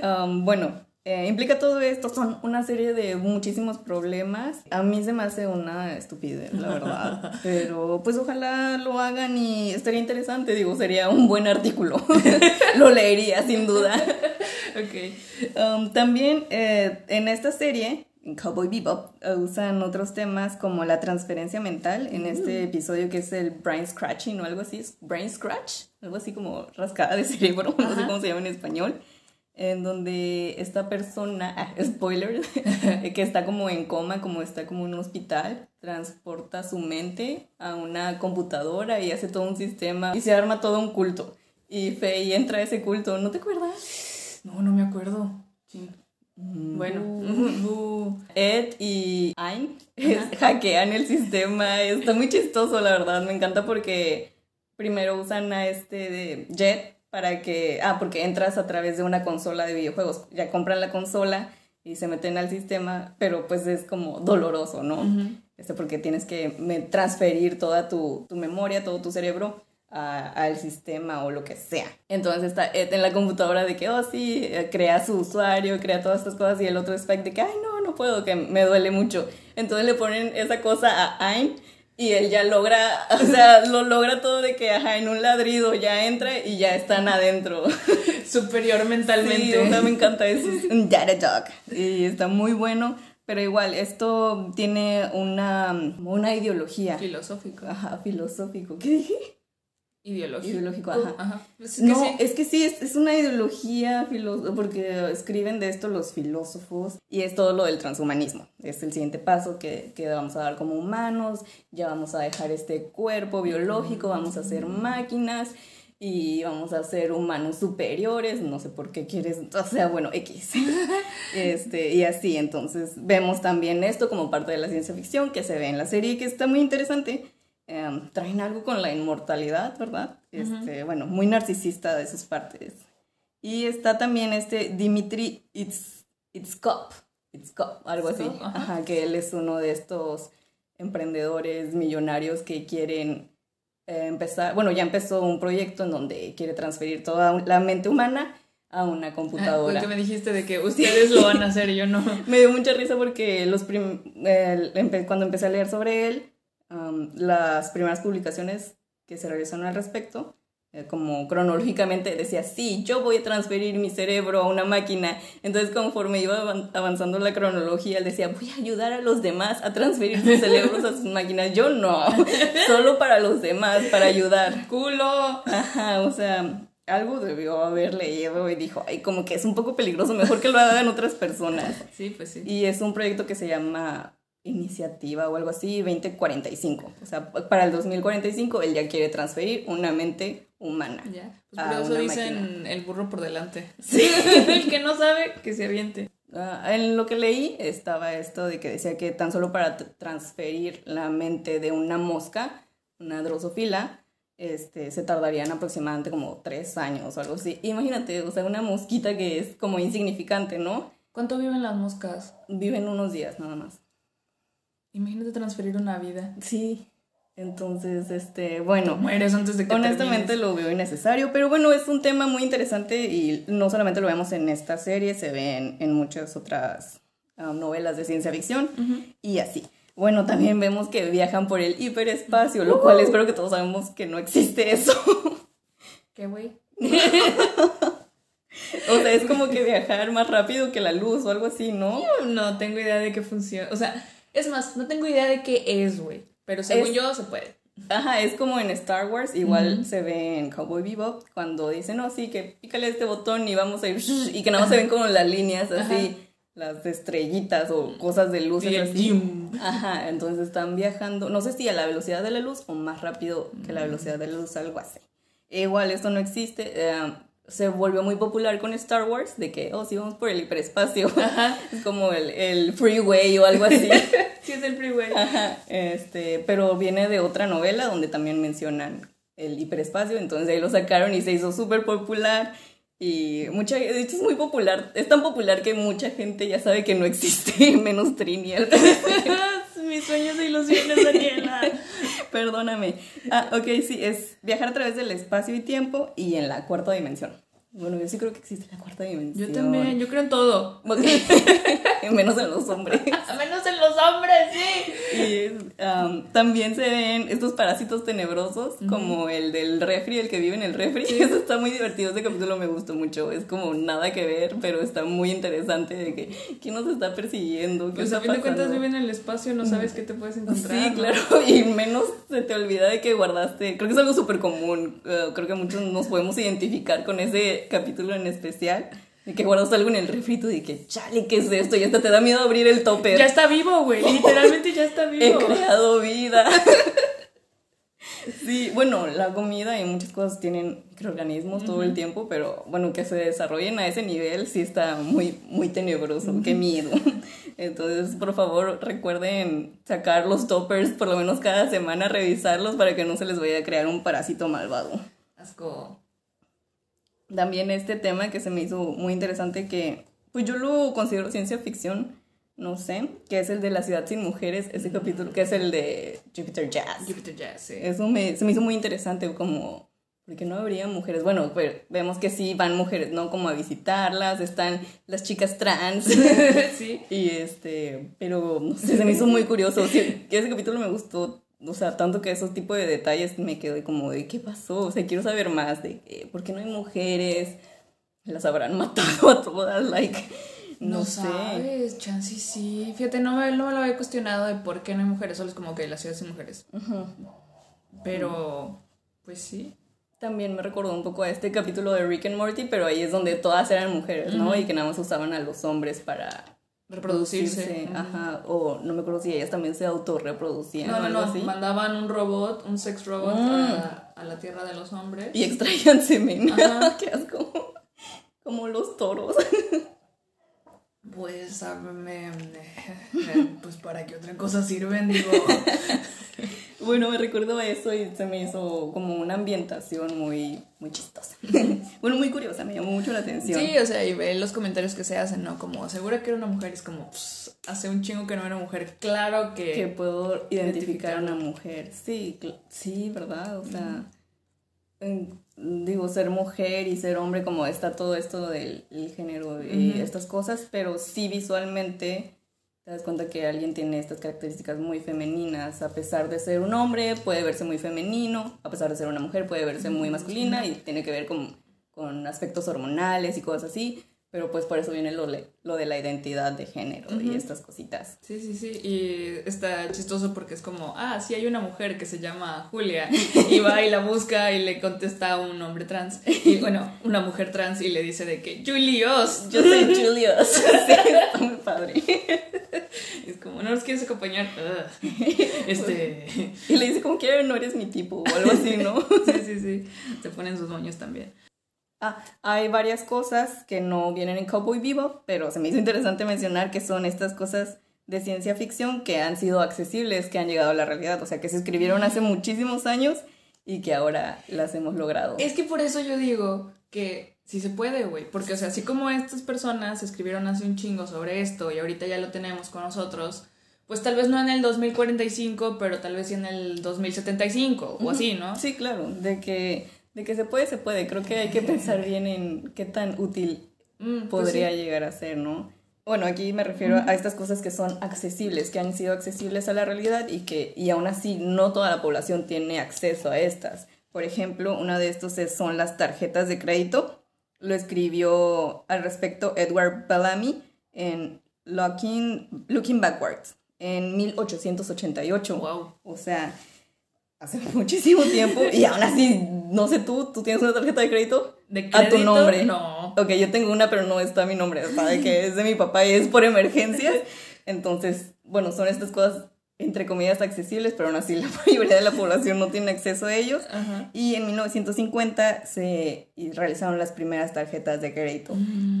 Um, bueno, eh, implica todo esto, son una serie de muchísimos problemas. A mí se me hace una estupidez, la verdad. Pero pues ojalá lo hagan y estaría interesante, digo, sería un buen artículo. lo leería, sin duda. Ok. Um, también eh, en esta serie, en Cowboy Bebop, eh, usan otros temas como la transferencia mental. En este episodio que es el brain scratching o algo así, brain scratch, algo así como rascada de cerebro, no sé cómo se llama en español. En donde esta persona, ah, spoiler, que está como en coma, como está como en un hospital, transporta su mente a una computadora y hace todo un sistema y se arma todo un culto. Y Faye entra a ese culto, ¿no te acuerdas? No, no me acuerdo. Sí. Bueno, Bu. Ed y Ayn hackean el sistema. Está muy chistoso, la verdad. Me encanta porque primero usan a este de Jet para que. Ah, porque entras a través de una consola de videojuegos. Ya compran la consola y se meten al sistema, pero pues es como doloroso, ¿no? Este, porque tienes que me- transferir toda tu, tu memoria, todo tu cerebro al sistema o lo que sea. Entonces está Ed en la computadora de que, oh sí, eh, crea su usuario, crea todas estas cosas y el otro Spike de que, ay no, no puedo, que me duele mucho. Entonces le ponen esa cosa a Ayn y él ya logra, o sea, lo logra todo de que, ajá, en un ladrido ya entra y ya están adentro. superior mentalmente. Sí, me encanta eso. Data dog. Y está muy bueno. Pero igual, esto tiene una, una ideología. Filosófico. Ajá, filosófico. ¿Qué dije? Ideológico. Ideológico, ajá. Pues es que No, sí. es que sí, es, es una ideología filosófica, porque escriben de esto los filósofos y es todo lo del transhumanismo. Es el siguiente paso que, que vamos a dar como humanos, ya vamos a dejar este cuerpo biológico, vamos a ser máquinas y vamos a ser humanos superiores, no sé por qué quieres, o sea, bueno, X. este, y así, entonces vemos también esto como parte de la ciencia ficción que se ve en la serie que está muy interesante. Em, traen algo con la inmortalidad, ¿verdad? Este, bueno, muy narcisista de sus partes. Y está también este Dimitri Itz, Itzkov, Itzkov, algo así, ajá. Ajá, que él es uno de estos emprendedores millonarios que quieren eh, empezar, bueno, ya empezó un proyecto en donde quiere transferir toda la mente humana a una Ah, computadora. lo que me dijiste de que ustedes lo van a hacer y yo no. Me dio mucha risa porque los prim- empe- cuando empecé a leer sobre él, am, las primeras publicaciones que se realizaron al respecto, eh, como cronológicamente decía, sí, yo voy a transferir mi cerebro a una máquina. Entonces conforme iba avan- avanzando la cronología, él decía, voy a ayudar a los demás a transferir sus cerebros a sus máquinas. Yo no, solo para los demás, para ayudar. ¡Culo! Ajá, o sea, algo debió haber leído y dijo, ay, como que es un poco peligroso, mejor que lo hagan otras personas. Sí, pues sí. Y es un proyecto que se llama Iniciativa o algo así, 2045. O sea, para el 2045 él ya quiere transferir una mente humana. Ya. Pues a por eso dicen el burro por delante. Sí. el que no sabe, que se aviente. Ah, en lo que leí estaba esto de que decía que tan solo para transferir la mente de una mosca, una drosofila, este, se tardarían aproximadamente como tres años o algo así. Imagínate, o sea, una mosquita que es como insignificante, ¿no? ¿Cuánto viven las moscas? Viven unos días nada más. Imagínate transferir una vida. Sí. Entonces, este, bueno. Mueres antes de que Honestamente termines. lo veo innecesario, pero bueno, es un tema muy interesante y no solamente lo vemos en esta serie, se ve en, en muchas otras ah, novelas de ciencia ficción y así. Bueno, también vemos que viajan por el hiperespacio, lo cual espero que todos sabemos que no existe eso. ¿Qué, güey? o sea, es como que viajar más rápido que la luz o algo así, ¿no? No tengo idea de qué funciona. O sea, es más, no tengo idea de qué es, güey. Pero según Es- yo, se puede. Ajá, es como en Star Wars, igual se ve en Cowboy Bebop, cuando dicen, no, sí, que pícale este botón y vamos a ir, y que nada más se ven como las líneas así, las estrellitas o cosas de luz Y el así. Ajá, entonces están viajando, no sé si a la velocidad de la luz o más rápido que la velocidad de la luz, algo así. Igual esto no existe, eh, se volvió muy popular con Star Wars, de que, oh, sí, vamos por el hiperespacio, es como el, el freeway o algo así. Sí, es el freeway. Ajá, este, pero viene de otra novela donde también mencionan el hiperespacio, entonces ahí lo sacaron y se hizo súper popular y mucha, de hecho es muy popular, es tan popular que mucha gente ya sabe que no existe, menos Trini. Mis sueños e ilusiones, Daniela. perdóname. Ah, ok, sí, es viajar a través del espacio y tiempo y en la cuarta dimensión. Bueno, yo sí creo que existe la cuarta dimensión. Yo también, yo creo en todo. Menos en los hombres. Menos en los hombres, sí. Y um, también se ven estos parásitos tenebrosos, como el del refri, el que vive en el refri. Eso está muy divertido, ese capítulo me gustó mucho. Es como nada que ver, pero está muy interesante de que quién nos está persiguiendo. ¿Qué Pues a fin de cuentas viven en el espacio, no sabes qué te puedes encontrar. Sí, ¿no? claro, y menos se te olvida de que guardaste. Creo que es algo súper común. eh, creo que muchos nos podemos identificar con ese capítulo en especial. De que guardas algo en el refri y tú que, chale, ¿qué es esto? Y hasta te da miedo abrir el topper. Ya está vivo, güey. Literalmente ya está He vivo. creado vida. Sí, bueno, la comida y muchas cosas tienen microorganismos todo el tiempo, pero bueno, que se desarrollen a ese nivel sí está muy, muy tenebroso, qué miedo. Entonces, por favor, recuerden sacar los toppers por lo menos cada semana, revisarlos para que no se les vaya a crear un parásito malvado. Asco. También este tema que se me hizo muy interesante que, pues yo lo considero ciencia ficción, no sé, que es el de La ciudad sin mujeres, ese capítulo, que es el de Jupiter Jazz. Jupiter Jazz, sí. Eso me, se me hizo muy interesante, como, porque no habría mujeres. Bueno, pues vemos que sí van mujeres, ¿no? Como a visitarlas, están las chicas trans. sí. Y este, pero no sé, se me hizo muy curioso. Sí, que ese capítulo me gustó, o sea, tanto que esos tipos de detalles me quedé como de qué pasó. O sea, quiero saber más de que, por qué no hay mujeres. Las habrán matado a todas, like. No, No, sé. sabes, chance sí. Fíjate, no me, no me lo había cuestionado de por qué no hay mujeres, solo es como que la ciudad sin mujeres. Pero, pues sí. También me recordó un poco a este capítulo de Rick and Morty, pero ahí es donde todas eran mujeres, ¿no? Y que nada más usaban a los hombres para Reproducirse. Ujú. Ajá, o no me acuerdo si ellas también se autorreproducían No, no, no. así. Mandaban un robot, un sex robot Mm. a, a la tierra de los hombres. Y extraían semen. Qué asco. Como los toros. Pues, me- me- pues para qué otra cosa sirven, digo. Bueno, me recuerdo eso y se me hizo como una ambientación muy, muy chistosa. bueno, muy curiosa, me llamó mucho la atención. Sí, o sea, y ve los comentarios que se hacen, ¿no? Como, segura que era una mujer, es como, "Pss, hace un chingo que no era mujer. Claro que. que puedo identificar a una mujer. Sí, sí, ¿verdad? O sea, en- digo, ser mujer y ser hombre, como está todo esto del el género y estas cosas, pero sí visualmente te das cuenta que alguien tiene estas características muy femeninas, a pesar de ser un hombre, puede verse muy femenino, a pesar de ser una mujer, puede verse muy masculina y tiene que ver con, con aspectos hormonales y cosas así, pero pues por eso viene lo, lo de la identidad de género y estas cositas. Sí, sí, sí. Y está chistoso porque es como, ah, sí hay una mujer que se llama Julia. Y va y la busca y le contesta a un hombre trans. Y bueno, una mujer trans y le dice de que, Julios. Yo soy Julius. sí, está muy padre. Y es como, no nos quieres acompañar. Ugh. Este. Y le dice, como que no eres mi tipo o algo así, ¿no? Sí, sí, sí. Se ponen sus moños también. Ah, hay varias cosas que no vienen en Cowboy Vivo, pero se me hizo interesante mencionar que son estas cosas de ciencia ficción que han sido accesibles, que han llegado a la realidad, o sea, que se escribieron hace muchísimos años y que ahora las hemos logrado. Es que por eso yo digo que sí se puede, güey. Porque, o sea, así como estas personas escribieron hace un chingo sobre esto y ahorita ya lo tenemos con nosotros, pues tal vez no en el 2045, pero tal vez sí en el 2075 o así, ¿no? Sí, claro, de que, de que se puede, se puede. Creo que hay que pensar bien en qué tan útil Mm, pues podría sí. llegar a ser, ¿no? Bueno, aquí me refiero a estas cosas que son accesibles, que han sido accesibles a la realidad y que y aún así no toda la población tiene acceso a estas. Por ejemplo, una de estos es- son las tarjetas de crédito. Lo escribió al respecto Edward Bellamy en Looking, Looking Backwards en 1888. Wow. O sea, hace muchísimo tiempo y aún así, no sé tú, ¿tú tienes una tarjeta de crédito? ¿De A tu crédito? nombre. No. Ok, yo tengo una, pero no está mi nombre, sabe que es de mi papá y es por emergencias. Entonces, bueno, son estas cosas entre comillas accesibles, pero aún así la mayoría de la población no tiene acceso a ellos. Ajá. Y en 1950 se realizaron las primeras tarjetas de crédito.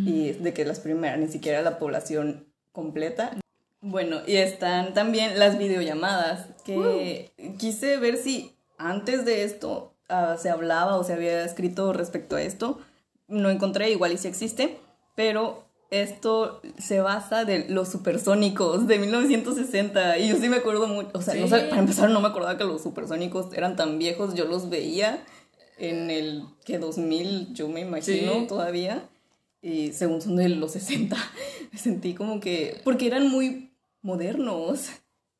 Y de que las primeras, ni siquiera la población completa. Bueno, y están también las videollamadas, que quise ver si antes de esto ah, se hablaba o se había escrito respecto a esto. No encontré, igual y si existe, pero esto se basa de los supersónicos de 1960 y yo sí me acuerdo mucho, o sea, no sé, Sí. para empezar no me acordaba que los supersónicos eran tan viejos, yo los veía en el que 2000, yo me imagino Sí. todavía, y según son de los 60, me sentí como que, porque eran muy modernos.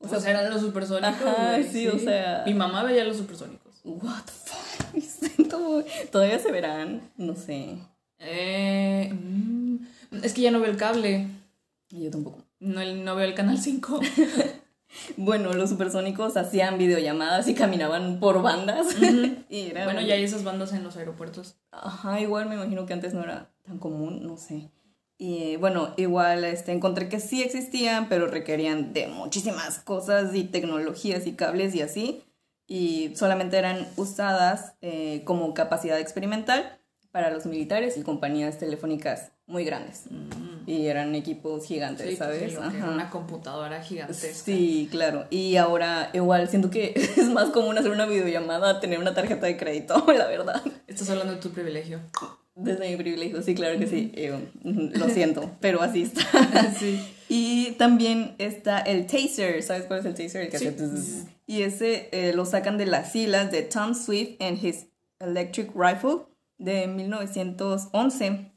O sea, eran los supersónicos. Ajá, sí, o sea- Mi mamá veía los supersónicos. What the fuck, todavía se verán, no sé, Eh, mm, es que ya no veo el cable. yo tampoco. No, no veo el canal 5. Bueno, los supersónicos hacían videollamadas y caminaban por bandas. y era bueno, ya hay esas bandas en los aeropuertos. Ajá, igual me imagino que antes no era tan común, no sé. Y bueno, igual este, encontré que sí existían, pero requerían de muchísimas cosas y tecnologías y cables y así. y solamente eran usadas eh, como capacidad experimental para los militares y compañías telefónicas muy grandes. Mm. Y eran equipos gigantes, Sí, ¿sabes? sí, que era Ajá. una computadora gigantesca. Sí, claro. Y ahora igual siento que es más común hacer una videollamada tener una tarjeta de crédito, la verdad. Estás hablando de tu privilegio. Desde mi privilegio, sí, claro que sí. Eh, lo siento, pero así está. sí. Y también está el taser, ¿sabes cuál es el taser? El que Sí. hace tss. Y ese eh, lo sacan de las filas de Tom Swift and His Electric Rifle de 1911.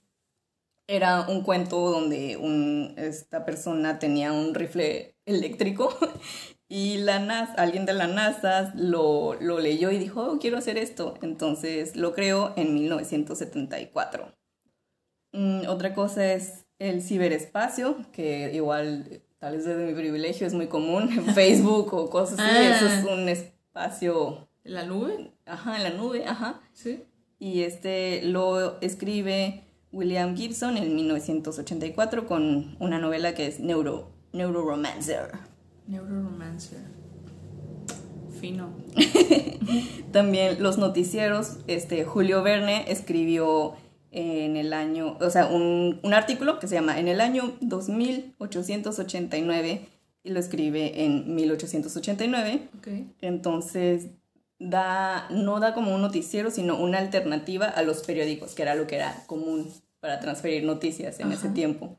Era un cuento donde un- esta persona tenía un rifle eléctrico y la NASA, alguien de la NASA lo, lo leyó y dijo, oh, quiero hacer esto. Entonces lo creó en 1974. Mm, otra cosa es el ciberespacio, que igual, tal vez desde mi privilegio, es muy común en Facebook o cosas así. Ah. Eso es un espacio, ¿La nube? ajá, en la nube, ajá. Sí. Y este lo escribe William Gibson en 1984 con una novela que es Neuro, Neuroromancer. Neuroromancer. Fino. También los noticieros, este, Julio Verne escribió en el año, o sea, un, un artículo que se llama En el año 2889 y lo escribe en 1889. Ok. Entonces, da, no da como un noticiero, sino una alternativa a los periódicos, que era lo que era común para transferir noticias en ese tiempo.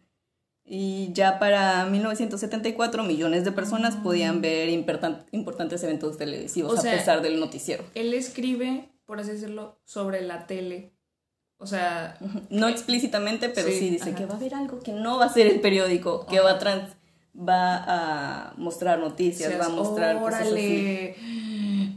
Y ya para 1974 millones de personas podían ver importan- importantes eventos televisivos O sea, a pesar del noticiero. Él escribe, por así decirlo, sobre la tele. O sea, No explícitamente, pero sí, Sí, dice ajá. que va a haber algo que no va a ser el periódico, que va a trans va a mostrar noticias, va a mostrar cosas así. órale.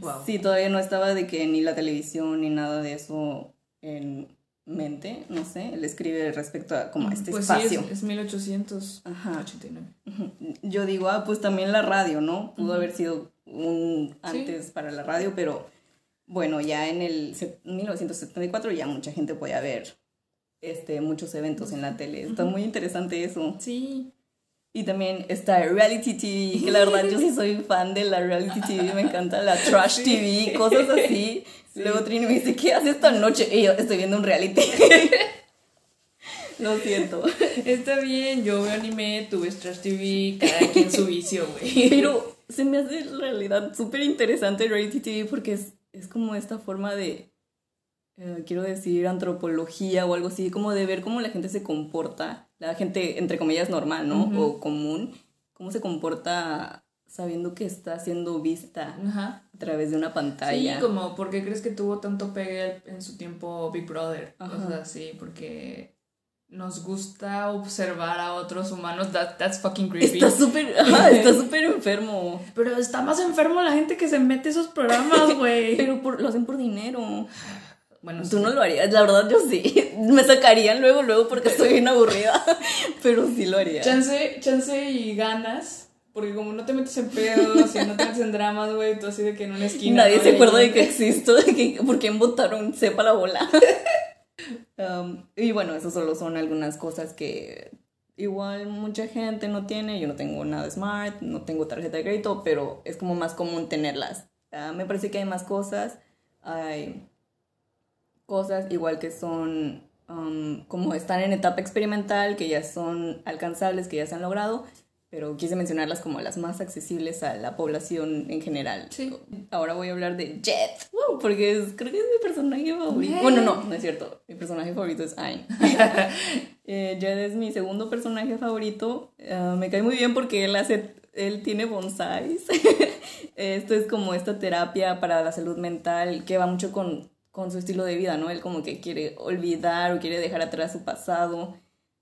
Wow. Sí, todavía no estaba de que ni la televisión ni nada de eso en mente, no sé, él escribe respecto a como a este pues espacio. sí, es, es 1889. Ujú. Yo digo, ah, pues también la radio, ¿no? Pudo haber sido un antes para la radio, pero bueno, ya en el se- 1974 ya mucha gente podía ver este, muchos eventos en la tele. Está muy interesante eso. Sí. Y también está Reality TV, que la verdad yo sí soy fan de la Reality TV, me encanta la Trash TV, cosas así. Luego Trini me dice, ¿qué haces esta noche? Y yo, estoy viendo un reality. Lo siento. Está bien, yo veo anime, tú ves Trash TV, cada quien su vicio, güey. Pero se me hace en realidad súper interesante Reality TV porque es, es como esta forma de, eh, quiero decir, antropología o algo así, como de ver cómo la gente se comporta, la gente, entre comillas, normal, ¿no? O común, cómo se comporta sabiendo que está siendo vista a través de una Sí, pantalla. como, ¿por qué crees que tuvo tanto pegue en su tiempo Big Brother? Ajá. Cosas así, porque nos gusta observar a otros humanos. That, that's fucking creepy. Está súper, está súper enfermo. Pero está más enfermo la gente que se mete a esos programas, güey. Pero por- lo hacen por dinero. Bueno, Tú no lo harías, la verdad yo sí. Me sacarían luego, luego porque estoy bien aburrida. Pero sí lo haría. Chance, chance y ganas. Porque como no te metes en pedos y no te metes en dramas, güey, tú así de que en una esquina. Nadie ¿no? se acuerda de que existo, de que por quién votaron, sepa la bola. Um, y bueno, eso solo son algunas cosas que igual mucha gente no tiene. Yo no tengo nada smart, no tengo tarjeta de crédito, pero es como más común tenerlas. Ah, me parece que hay más cosas. Hay cosas igual que son um, como están en etapa experimental, que ya son alcanzables, que ya se han logrado, pero quise mencionarlas como las más accesibles a la población en general. Sí. Ahora voy a hablar de Jet, porque es- creo que es mi personaje favorito. Jet. Bueno, no, no es cierto. Mi personaje favorito es Ayn. Eh, Jet es mi segundo personaje favorito. Ah, me cae muy bien porque él hace, él tiene bonsais. Esto es como esta terapia para la salud mental que va mucho con, con su estilo de vida, ¿no? Él como que quiere olvidar o quiere dejar atrás su pasado.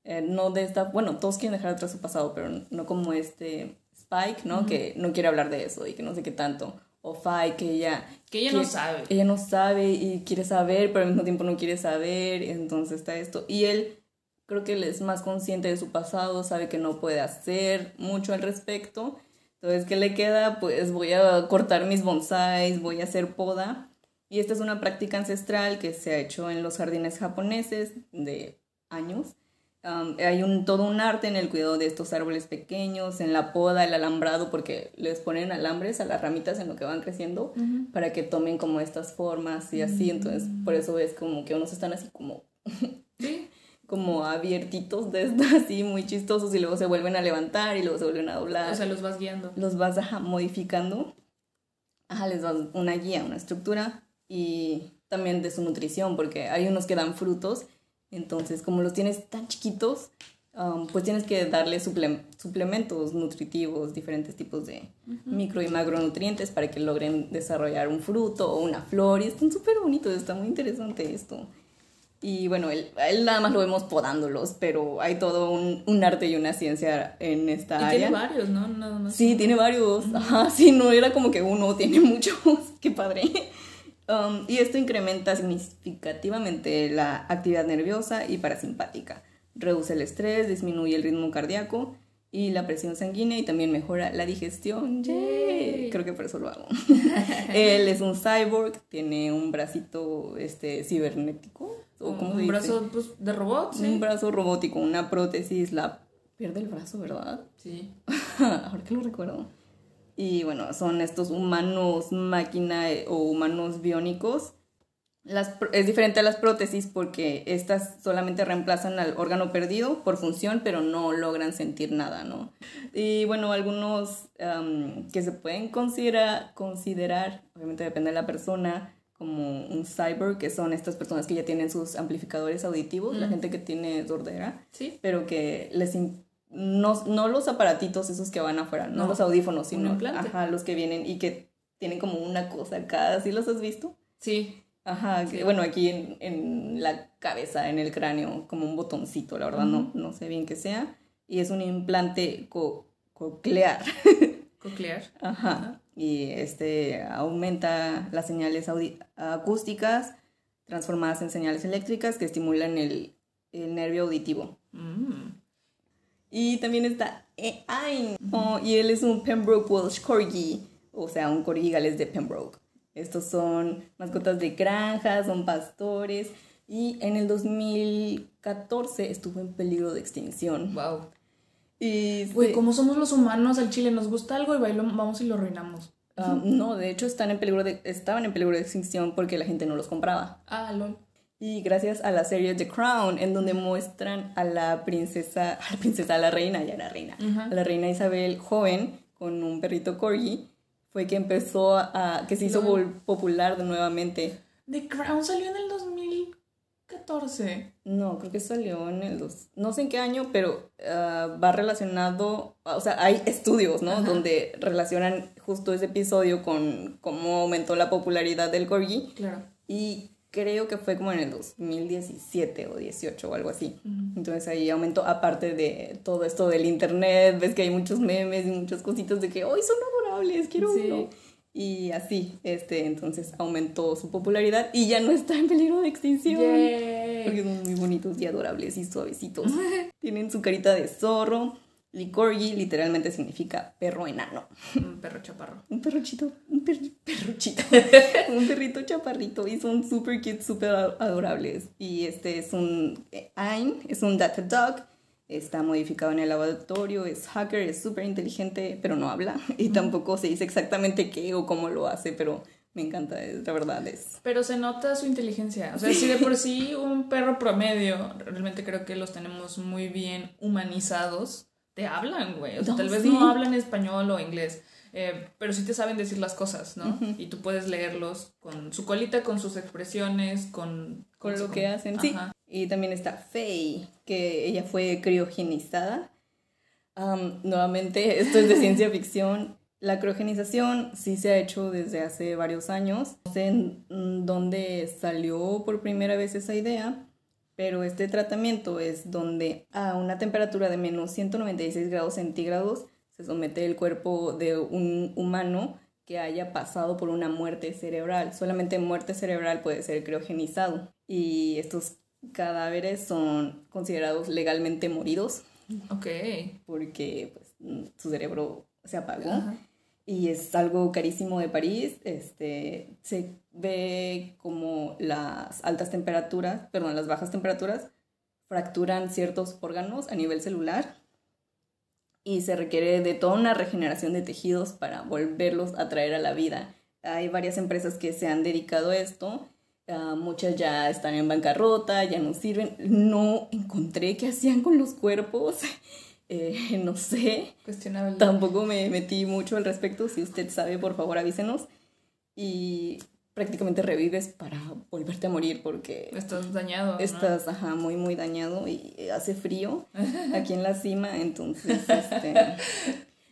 Eh, no de esta, bueno, todos quieren dejar atrás su pasado, pero no como este Spike, ¿no? Que no quiere hablar de eso y que no sé qué tanto. O Fai, que ella... Que ella no sabe. Ella no sabe y quiere saber, pero al mismo tiempo no quiere saber, entonces está esto. Y él creo que él es más consciente de su pasado, sabe que no puede hacer mucho al respecto. Entonces, ¿qué le queda? Pues voy a cortar mis bonsais, voy a hacer poda. Y esta es una práctica ancestral que se ha hecho en los jardines japoneses de años. Um, hay un, todo un arte en el cuidado de estos árboles pequeños, en la poda, el alambrado, porque les ponen alambres a las ramitas en lo que van creciendo para que tomen como estas formas y así. Entonces, por eso ves como que unos están así como, como abiertitos de estos, así muy chistosos y luego se vuelven a levantar y luego se vuelven a doblar. O sea, los vas guiando. Los vas ajá, modificando. Ajá, les das una guía, una estructura y también de su nutrición, porque hay unos que dan frutos entonces, como los tienes tan chiquitos, um, pues tienes que darle suplementos nutritivos, diferentes tipos de micro y macronutrientes para que logren desarrollar un fruto o una flor. Y están súper bonitos, está muy interesante esto. Y bueno, él, él, nada más lo vemos podándolos, pero hay todo un, un arte y una ciencia en esta y área. Tiene varios, ¿no? Nada más. Sí, tiene varios. Ajá, sí, no era como que uno, tiene muchos. Qué padre. Um, y esto incrementa significativamente la actividad nerviosa y parasimpática. Reduce el estrés, disminuye el ritmo cardíaco y la presión sanguínea y también mejora la digestión. Creo que por eso lo hago. Él es un cyborg, tiene un bracito este, cibernético. ¿o cómo un brazo pues, de robot. Un brazo robótico, una prótesis. La pierde el brazo, ¿verdad? Sí. Ahora que lo recuerdo. Y bueno, son estos humanos máquina eh, o humanos biónicos. Las, es diferente a las prótesis porque estas solamente reemplazan al órgano perdido por función, pero no logran sentir nada, ¿no? Y bueno, algunos que se pueden considerar, considerar, obviamente depende de la persona, como un cyber, que son estas personas que ya tienen sus amplificadores auditivos, la gente que tiene sordera, ¿Sí? pero que les, no, no los aparatitos esos que van afuera, no, los audífonos, sino ajá, los que vienen y que tienen como una cosa acá, ¿sí los has visto? Sí. Ajá, bueno, aquí en, en, la cabeza, en el cráneo, como un botoncito, la verdad, no, no sé bien qué sea. Y es un implante coclear. Coclear. Ajá. Y este aumenta las señales acústicas transformadas en señales eléctricas que estimulan el, el nervio auditivo. Mm. Y también está Ain. Oh, y él es un Pembroke Welsh Corgi, o sea, un corgi galés de Pembroke. Estos son mascotas de granja, son pastores. Y en el 2014 estuvo en peligro de extinción. Wow. Y Güey, como somos los humanos, al chile nos gusta algo y vamos y lo arruinamos. Ah, no, de hecho están en peligro de, estaban en peligro de extinción porque la gente no los compraba. Ah, lol. Y gracias a la serie The Crown, en donde muestran a la princesa, a la princesa, a la reina, ya era reina, a la reina Isabel joven con un perrito corgi, fue que empezó a, que se hizo popular de nuevamente. The Crown salió en el 2014. No, creo que salió en el dos, no sé en qué año, pero ah, va relacionado, o sea, hay estudios, ¿no? Donde relacionan justo ese episodio con cómo aumentó la popularidad del corgi. Claro. Y creo que fue como en el 2017 o 18 o algo así. Entonces ahí aumentó, aparte de todo esto del internet, ves que hay muchos memes y muchas cositas de que hoy son adorables, quiero uno. Y así, este, entonces aumentó su popularidad y ya no está en peligro de extinción. Porque son muy bonitos y adorables y suavecitos. Tienen su carita de zorro y corgi literalmente significa perro enano. Un perro chaparro. Un perrochito, un perrochito. un perrito chaparrito. Y son super cute, súper adorables. Y este es un Ain, es un data dog. Está modificado en el laboratorio, es hacker, es súper inteligente, pero no habla. Y tampoco se dice exactamente qué o cómo lo hace, pero me encanta, la verdad es. Pero se nota su inteligencia. O sea, si de por sí un perro promedio, realmente creo que los tenemos muy bien humanizados te hablan, güey. O sea, tal vez no hablan español o inglés, eh, pero sí te saben decir las cosas, ¿no? Y tú puedes leerlos con su colita, con sus expresiones, con... Con, lo que hacen, sí. Y también está Faye, que ella fue criogenizada. nuevamente, esto es de ciencia ficción. La criogenización sí se ha hecho desde hace varios años. No sé en dónde salió por primera vez esa idea, pero este tratamiento es donde a una temperatura de menos 196 grados centígrados se somete el cuerpo de un humano que haya pasado por una muerte cerebral. Solamente muerte cerebral puede ser criogenizado. Y estos cadáveres son considerados legalmente moridos. Ok. Porque pues, su cerebro se apagó y es algo carísimo de París. Este, se ve como las altas temperaturas, perdón, las bajas temperaturas fracturan ciertos órganos a nivel celular y se requiere de toda una regeneración de tejidos para volverlos a traer a la vida. Hay varias empresas que se han dedicado a esto, ah, muchas ya están en bancarrota, ya no sirven. No encontré qué hacían con los cuerpos, eh, no sé. Cuestionable. Tampoco me metí mucho al respecto, si usted sabe, por favor avísenos. Y prácticamente revives para volverte a morir porque estás dañado. ¿no? Estás, ajá, muy, muy dañado y hace frío aquí en la cima, entonces, este,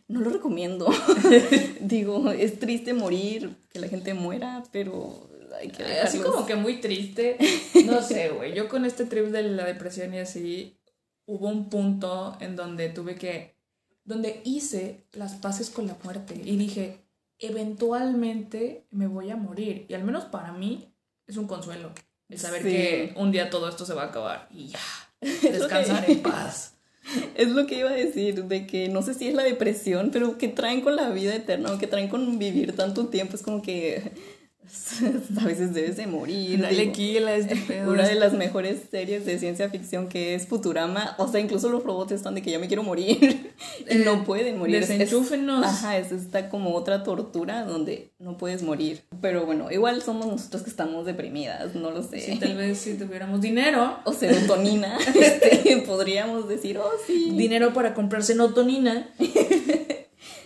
no lo recomiendo. Digo, es triste morir, que la gente muera, pero hay que dejarlos. Así como que muy triste. No sé, güey. Yo con este trip de la depresión y así, hubo un punto en donde tuve que, donde hice las paces con la muerte y dije, eventualmente me voy a morir. Y al menos para mí es un consuelo. El saber Sí. que un día todo esto se va a acabar y ya. Descansar en paz. Es lo que iba a decir, de que no sé si es la depresión, pero que traen con la vida eterna o que traen con vivir tanto tiempo, es como que a veces debes de morir. Dale digo. kill a este pedo. Una de las mejores series de ciencia ficción que es Futurama, o sea, incluso los robots están de que ya me quiero morir y Eh, no pueden morir. Es- es- desenchúfenos. Ajá, es esta como otra tortura donde no puedes morir. Pero bueno, igual somos nosotros que estamos deprimidas, no lo sé. Sí, tal vez si tuviéramos dinero, O serotonina, este, podríamos decir, oh sí. dinero para comprarse notonina.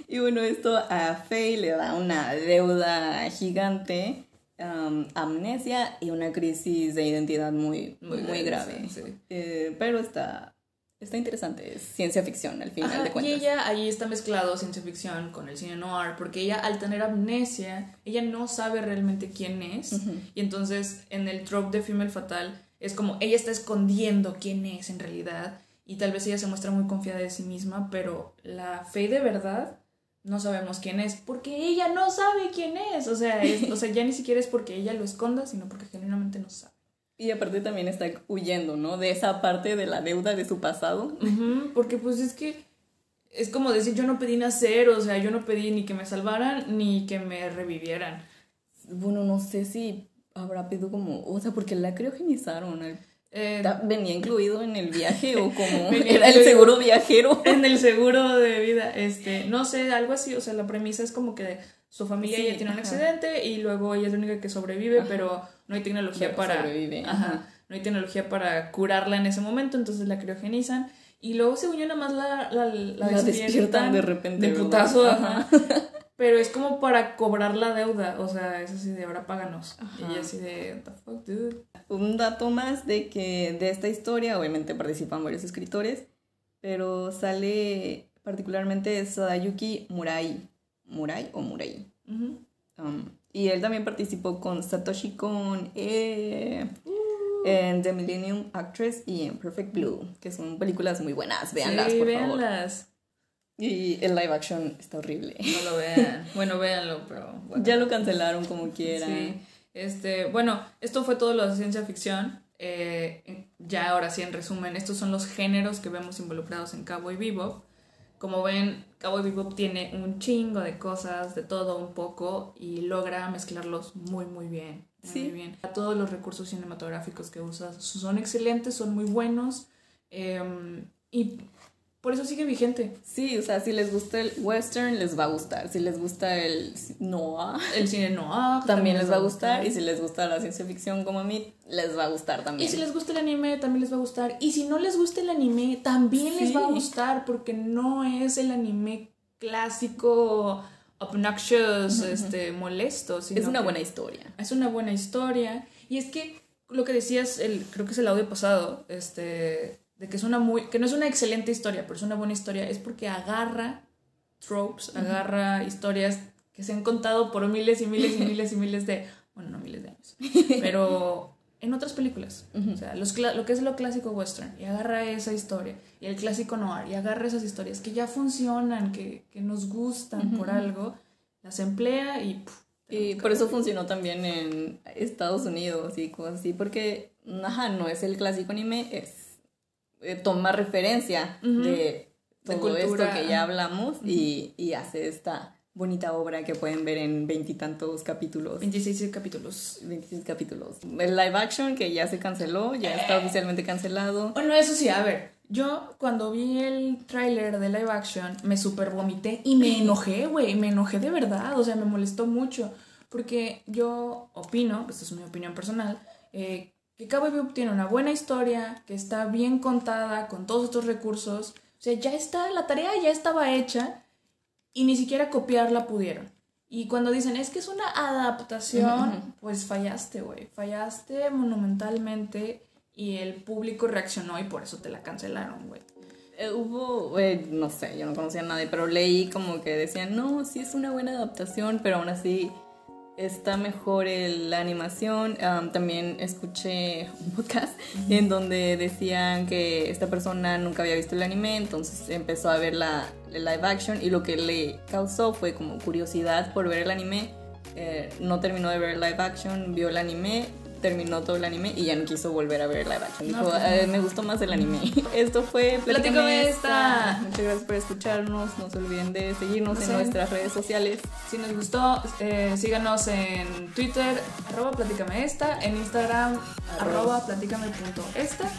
Y bueno, esto a Faye le da una deuda gigante, um, amnesia y una crisis de identidad muy, muy, Muy grave. sí. Eh, pero está, está interesante, es ciencia ficción al final Ajá, de y cuentas. ella ahí está mezclado ciencia ficción con el cine noir, porque ella al tener amnesia, ella no sabe realmente quién es, y entonces en el trope de Female Fatal es como ella está escondiendo quién es en realidad, y tal vez ella se muestra muy confiada de sí misma, pero la fe de verdad no sabemos quién es, porque ella no sabe quién es, o sea, es- o sea, ya ni siquiera es porque ella lo esconda, sino porque genuinamente no sabe. Y aparte también está huyendo, ¿no? De esa parte de la deuda de su pasado. Porque pues es que es como decir, yo no pedí nacer, o sea, yo no pedí ni que me salvaran ni que me revivieran. Bueno, no sé si habrá pedido como, o sea, porque la criogenizaron. Eh, ¿Venía incluido en el viaje o como era el seguro viajero? en el seguro de vida, este, no sé, algo así, o sea, la premisa es como que su familia Sí, ya tiene un accidente y luego ella es la única que sobrevive, Ajá. pero no hay tecnología Pero para sobrevive, ajá, no hay tecnología para curarla en ese momento, entonces la criogenizan y luego según yo nada más la, la, la La despiertan de repente, de putazo, Ajá. Pero es como para cobrar la deuda, o sea, es así de ahora páganos. Ajá. Y así de, what the fuck, dude. Un dato más de que de esta historia, obviamente participan varios escritores, pero sale particularmente Sadayuki Murai. ¿Murai o Murai? Um, y él también participó con Satoshi Kon eh, en The Millennium Actress y en Perfect Blue, que son películas muy buenas, véanlas, sí, por favor. Y el live action está horrible. No lo vean. bueno, véanlo, pero bueno. Ya lo cancelaron como quiera. Sí. Este, bueno, esto fue todo lo de ciencia ficción. Eh, ya ahora sí, en resumen, estos son los géneros que vemos involucrados en Cowboy Bebop. Como ven, Cowboy Bebop tiene un chingo de cosas, de todo un poco, y logra mezclarlos muy, muy bien. Muy, Sí. muy bien. Todos los recursos cinematográficos que usas son excelentes, son muy buenos, eh, y por eso sigue vigente. Sí, o sea, si les gusta el western, les va a gustar. Si les gusta el noir, El cine noir también les va a gustar. Y si les gusta la ciencia ficción como a mí, les va a gustar Y también. si les gusta el anime, también les va a gustar. Y si no les gusta el anime, también les va a gustar porque no es el anime clásico, obnoxious, este, molesto. Sino Es una que buena historia. Es una buena historia. Y es que lo que decías, el, creo que es el audio pasado, este, de que es una muy, que no es una excelente historia, pero es una buena historia, es porque agarra tropes, agarra historias que se han contado por miles y miles y miles y miles de, bueno, no miles de años, pero en otras películas. O sea, los lo que es lo clásico western, y agarra esa historia, y el clásico noir, y agarra esas historias que ya funcionan, que, que nos gustan por algo, las emplea y... puf, Y por eso funcionó también en Estados Unidos y cosas así, porque, ajá, no es el clásico anime, es eh, toma referencia de De todo esto que ya hablamos y, y hace esta bonita obra que pueden ver en veintitantos capítulos. 26 capítulos. 26 capítulos. El live action que ya se canceló, ya está oficialmente cancelado. Bueno, eso sí, a ver, yo cuando vi el tráiler de live action me super vomité y me enojé, güey, me enojé de verdad, o sea, me molestó mucho, porque yo opino, esta es mi opinión personal, eh, que Cowboy Bebop tiene una buena historia, que está bien contada con todos estos recursos, o sea, ya está, la tarea ya estaba hecha y ni siquiera copiarla pudieron. Y cuando dicen, es que es una adaptación, pues fallaste, güey, fallaste monumentalmente y el público reaccionó y por eso te la cancelaron, güey. Eh, hubo, eh, no sé, yo no conocía a nadie, pero leí como que decían, no, sí es una buena adaptación, pero aún así está mejor la animación. Am, también escuché un podcast en donde decían que esta persona nunca había visto el anime, entonces empezó a ver la, el live action y lo que le causó fue como curiosidad por ver el anime. Eh, no terminó de ver el live action, vio el anime, terminó todo el anime y ya no quiso volver a ver live action. No, pues, "Eh, me gustó más el anime. Esto fue Platícame esta. esta. Muchas gracias por escucharnos. No se olviden de seguirnos No en sé. nuestras redes sociales. Si nos gustó, eh, síganos en Twitter, arroba platícame esta, en Instagram, arroba platícame.esta.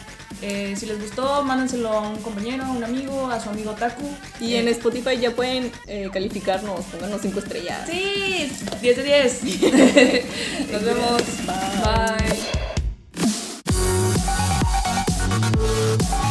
Eh, si les gustó, mándenselo a un compañero, a un amigo, a su amigo Taku. Y en Spotify ya pueden eh, calificarnos, pónganos 5 estrellas. Sí, 10 de 10. Nos vemos. Bye. Bye.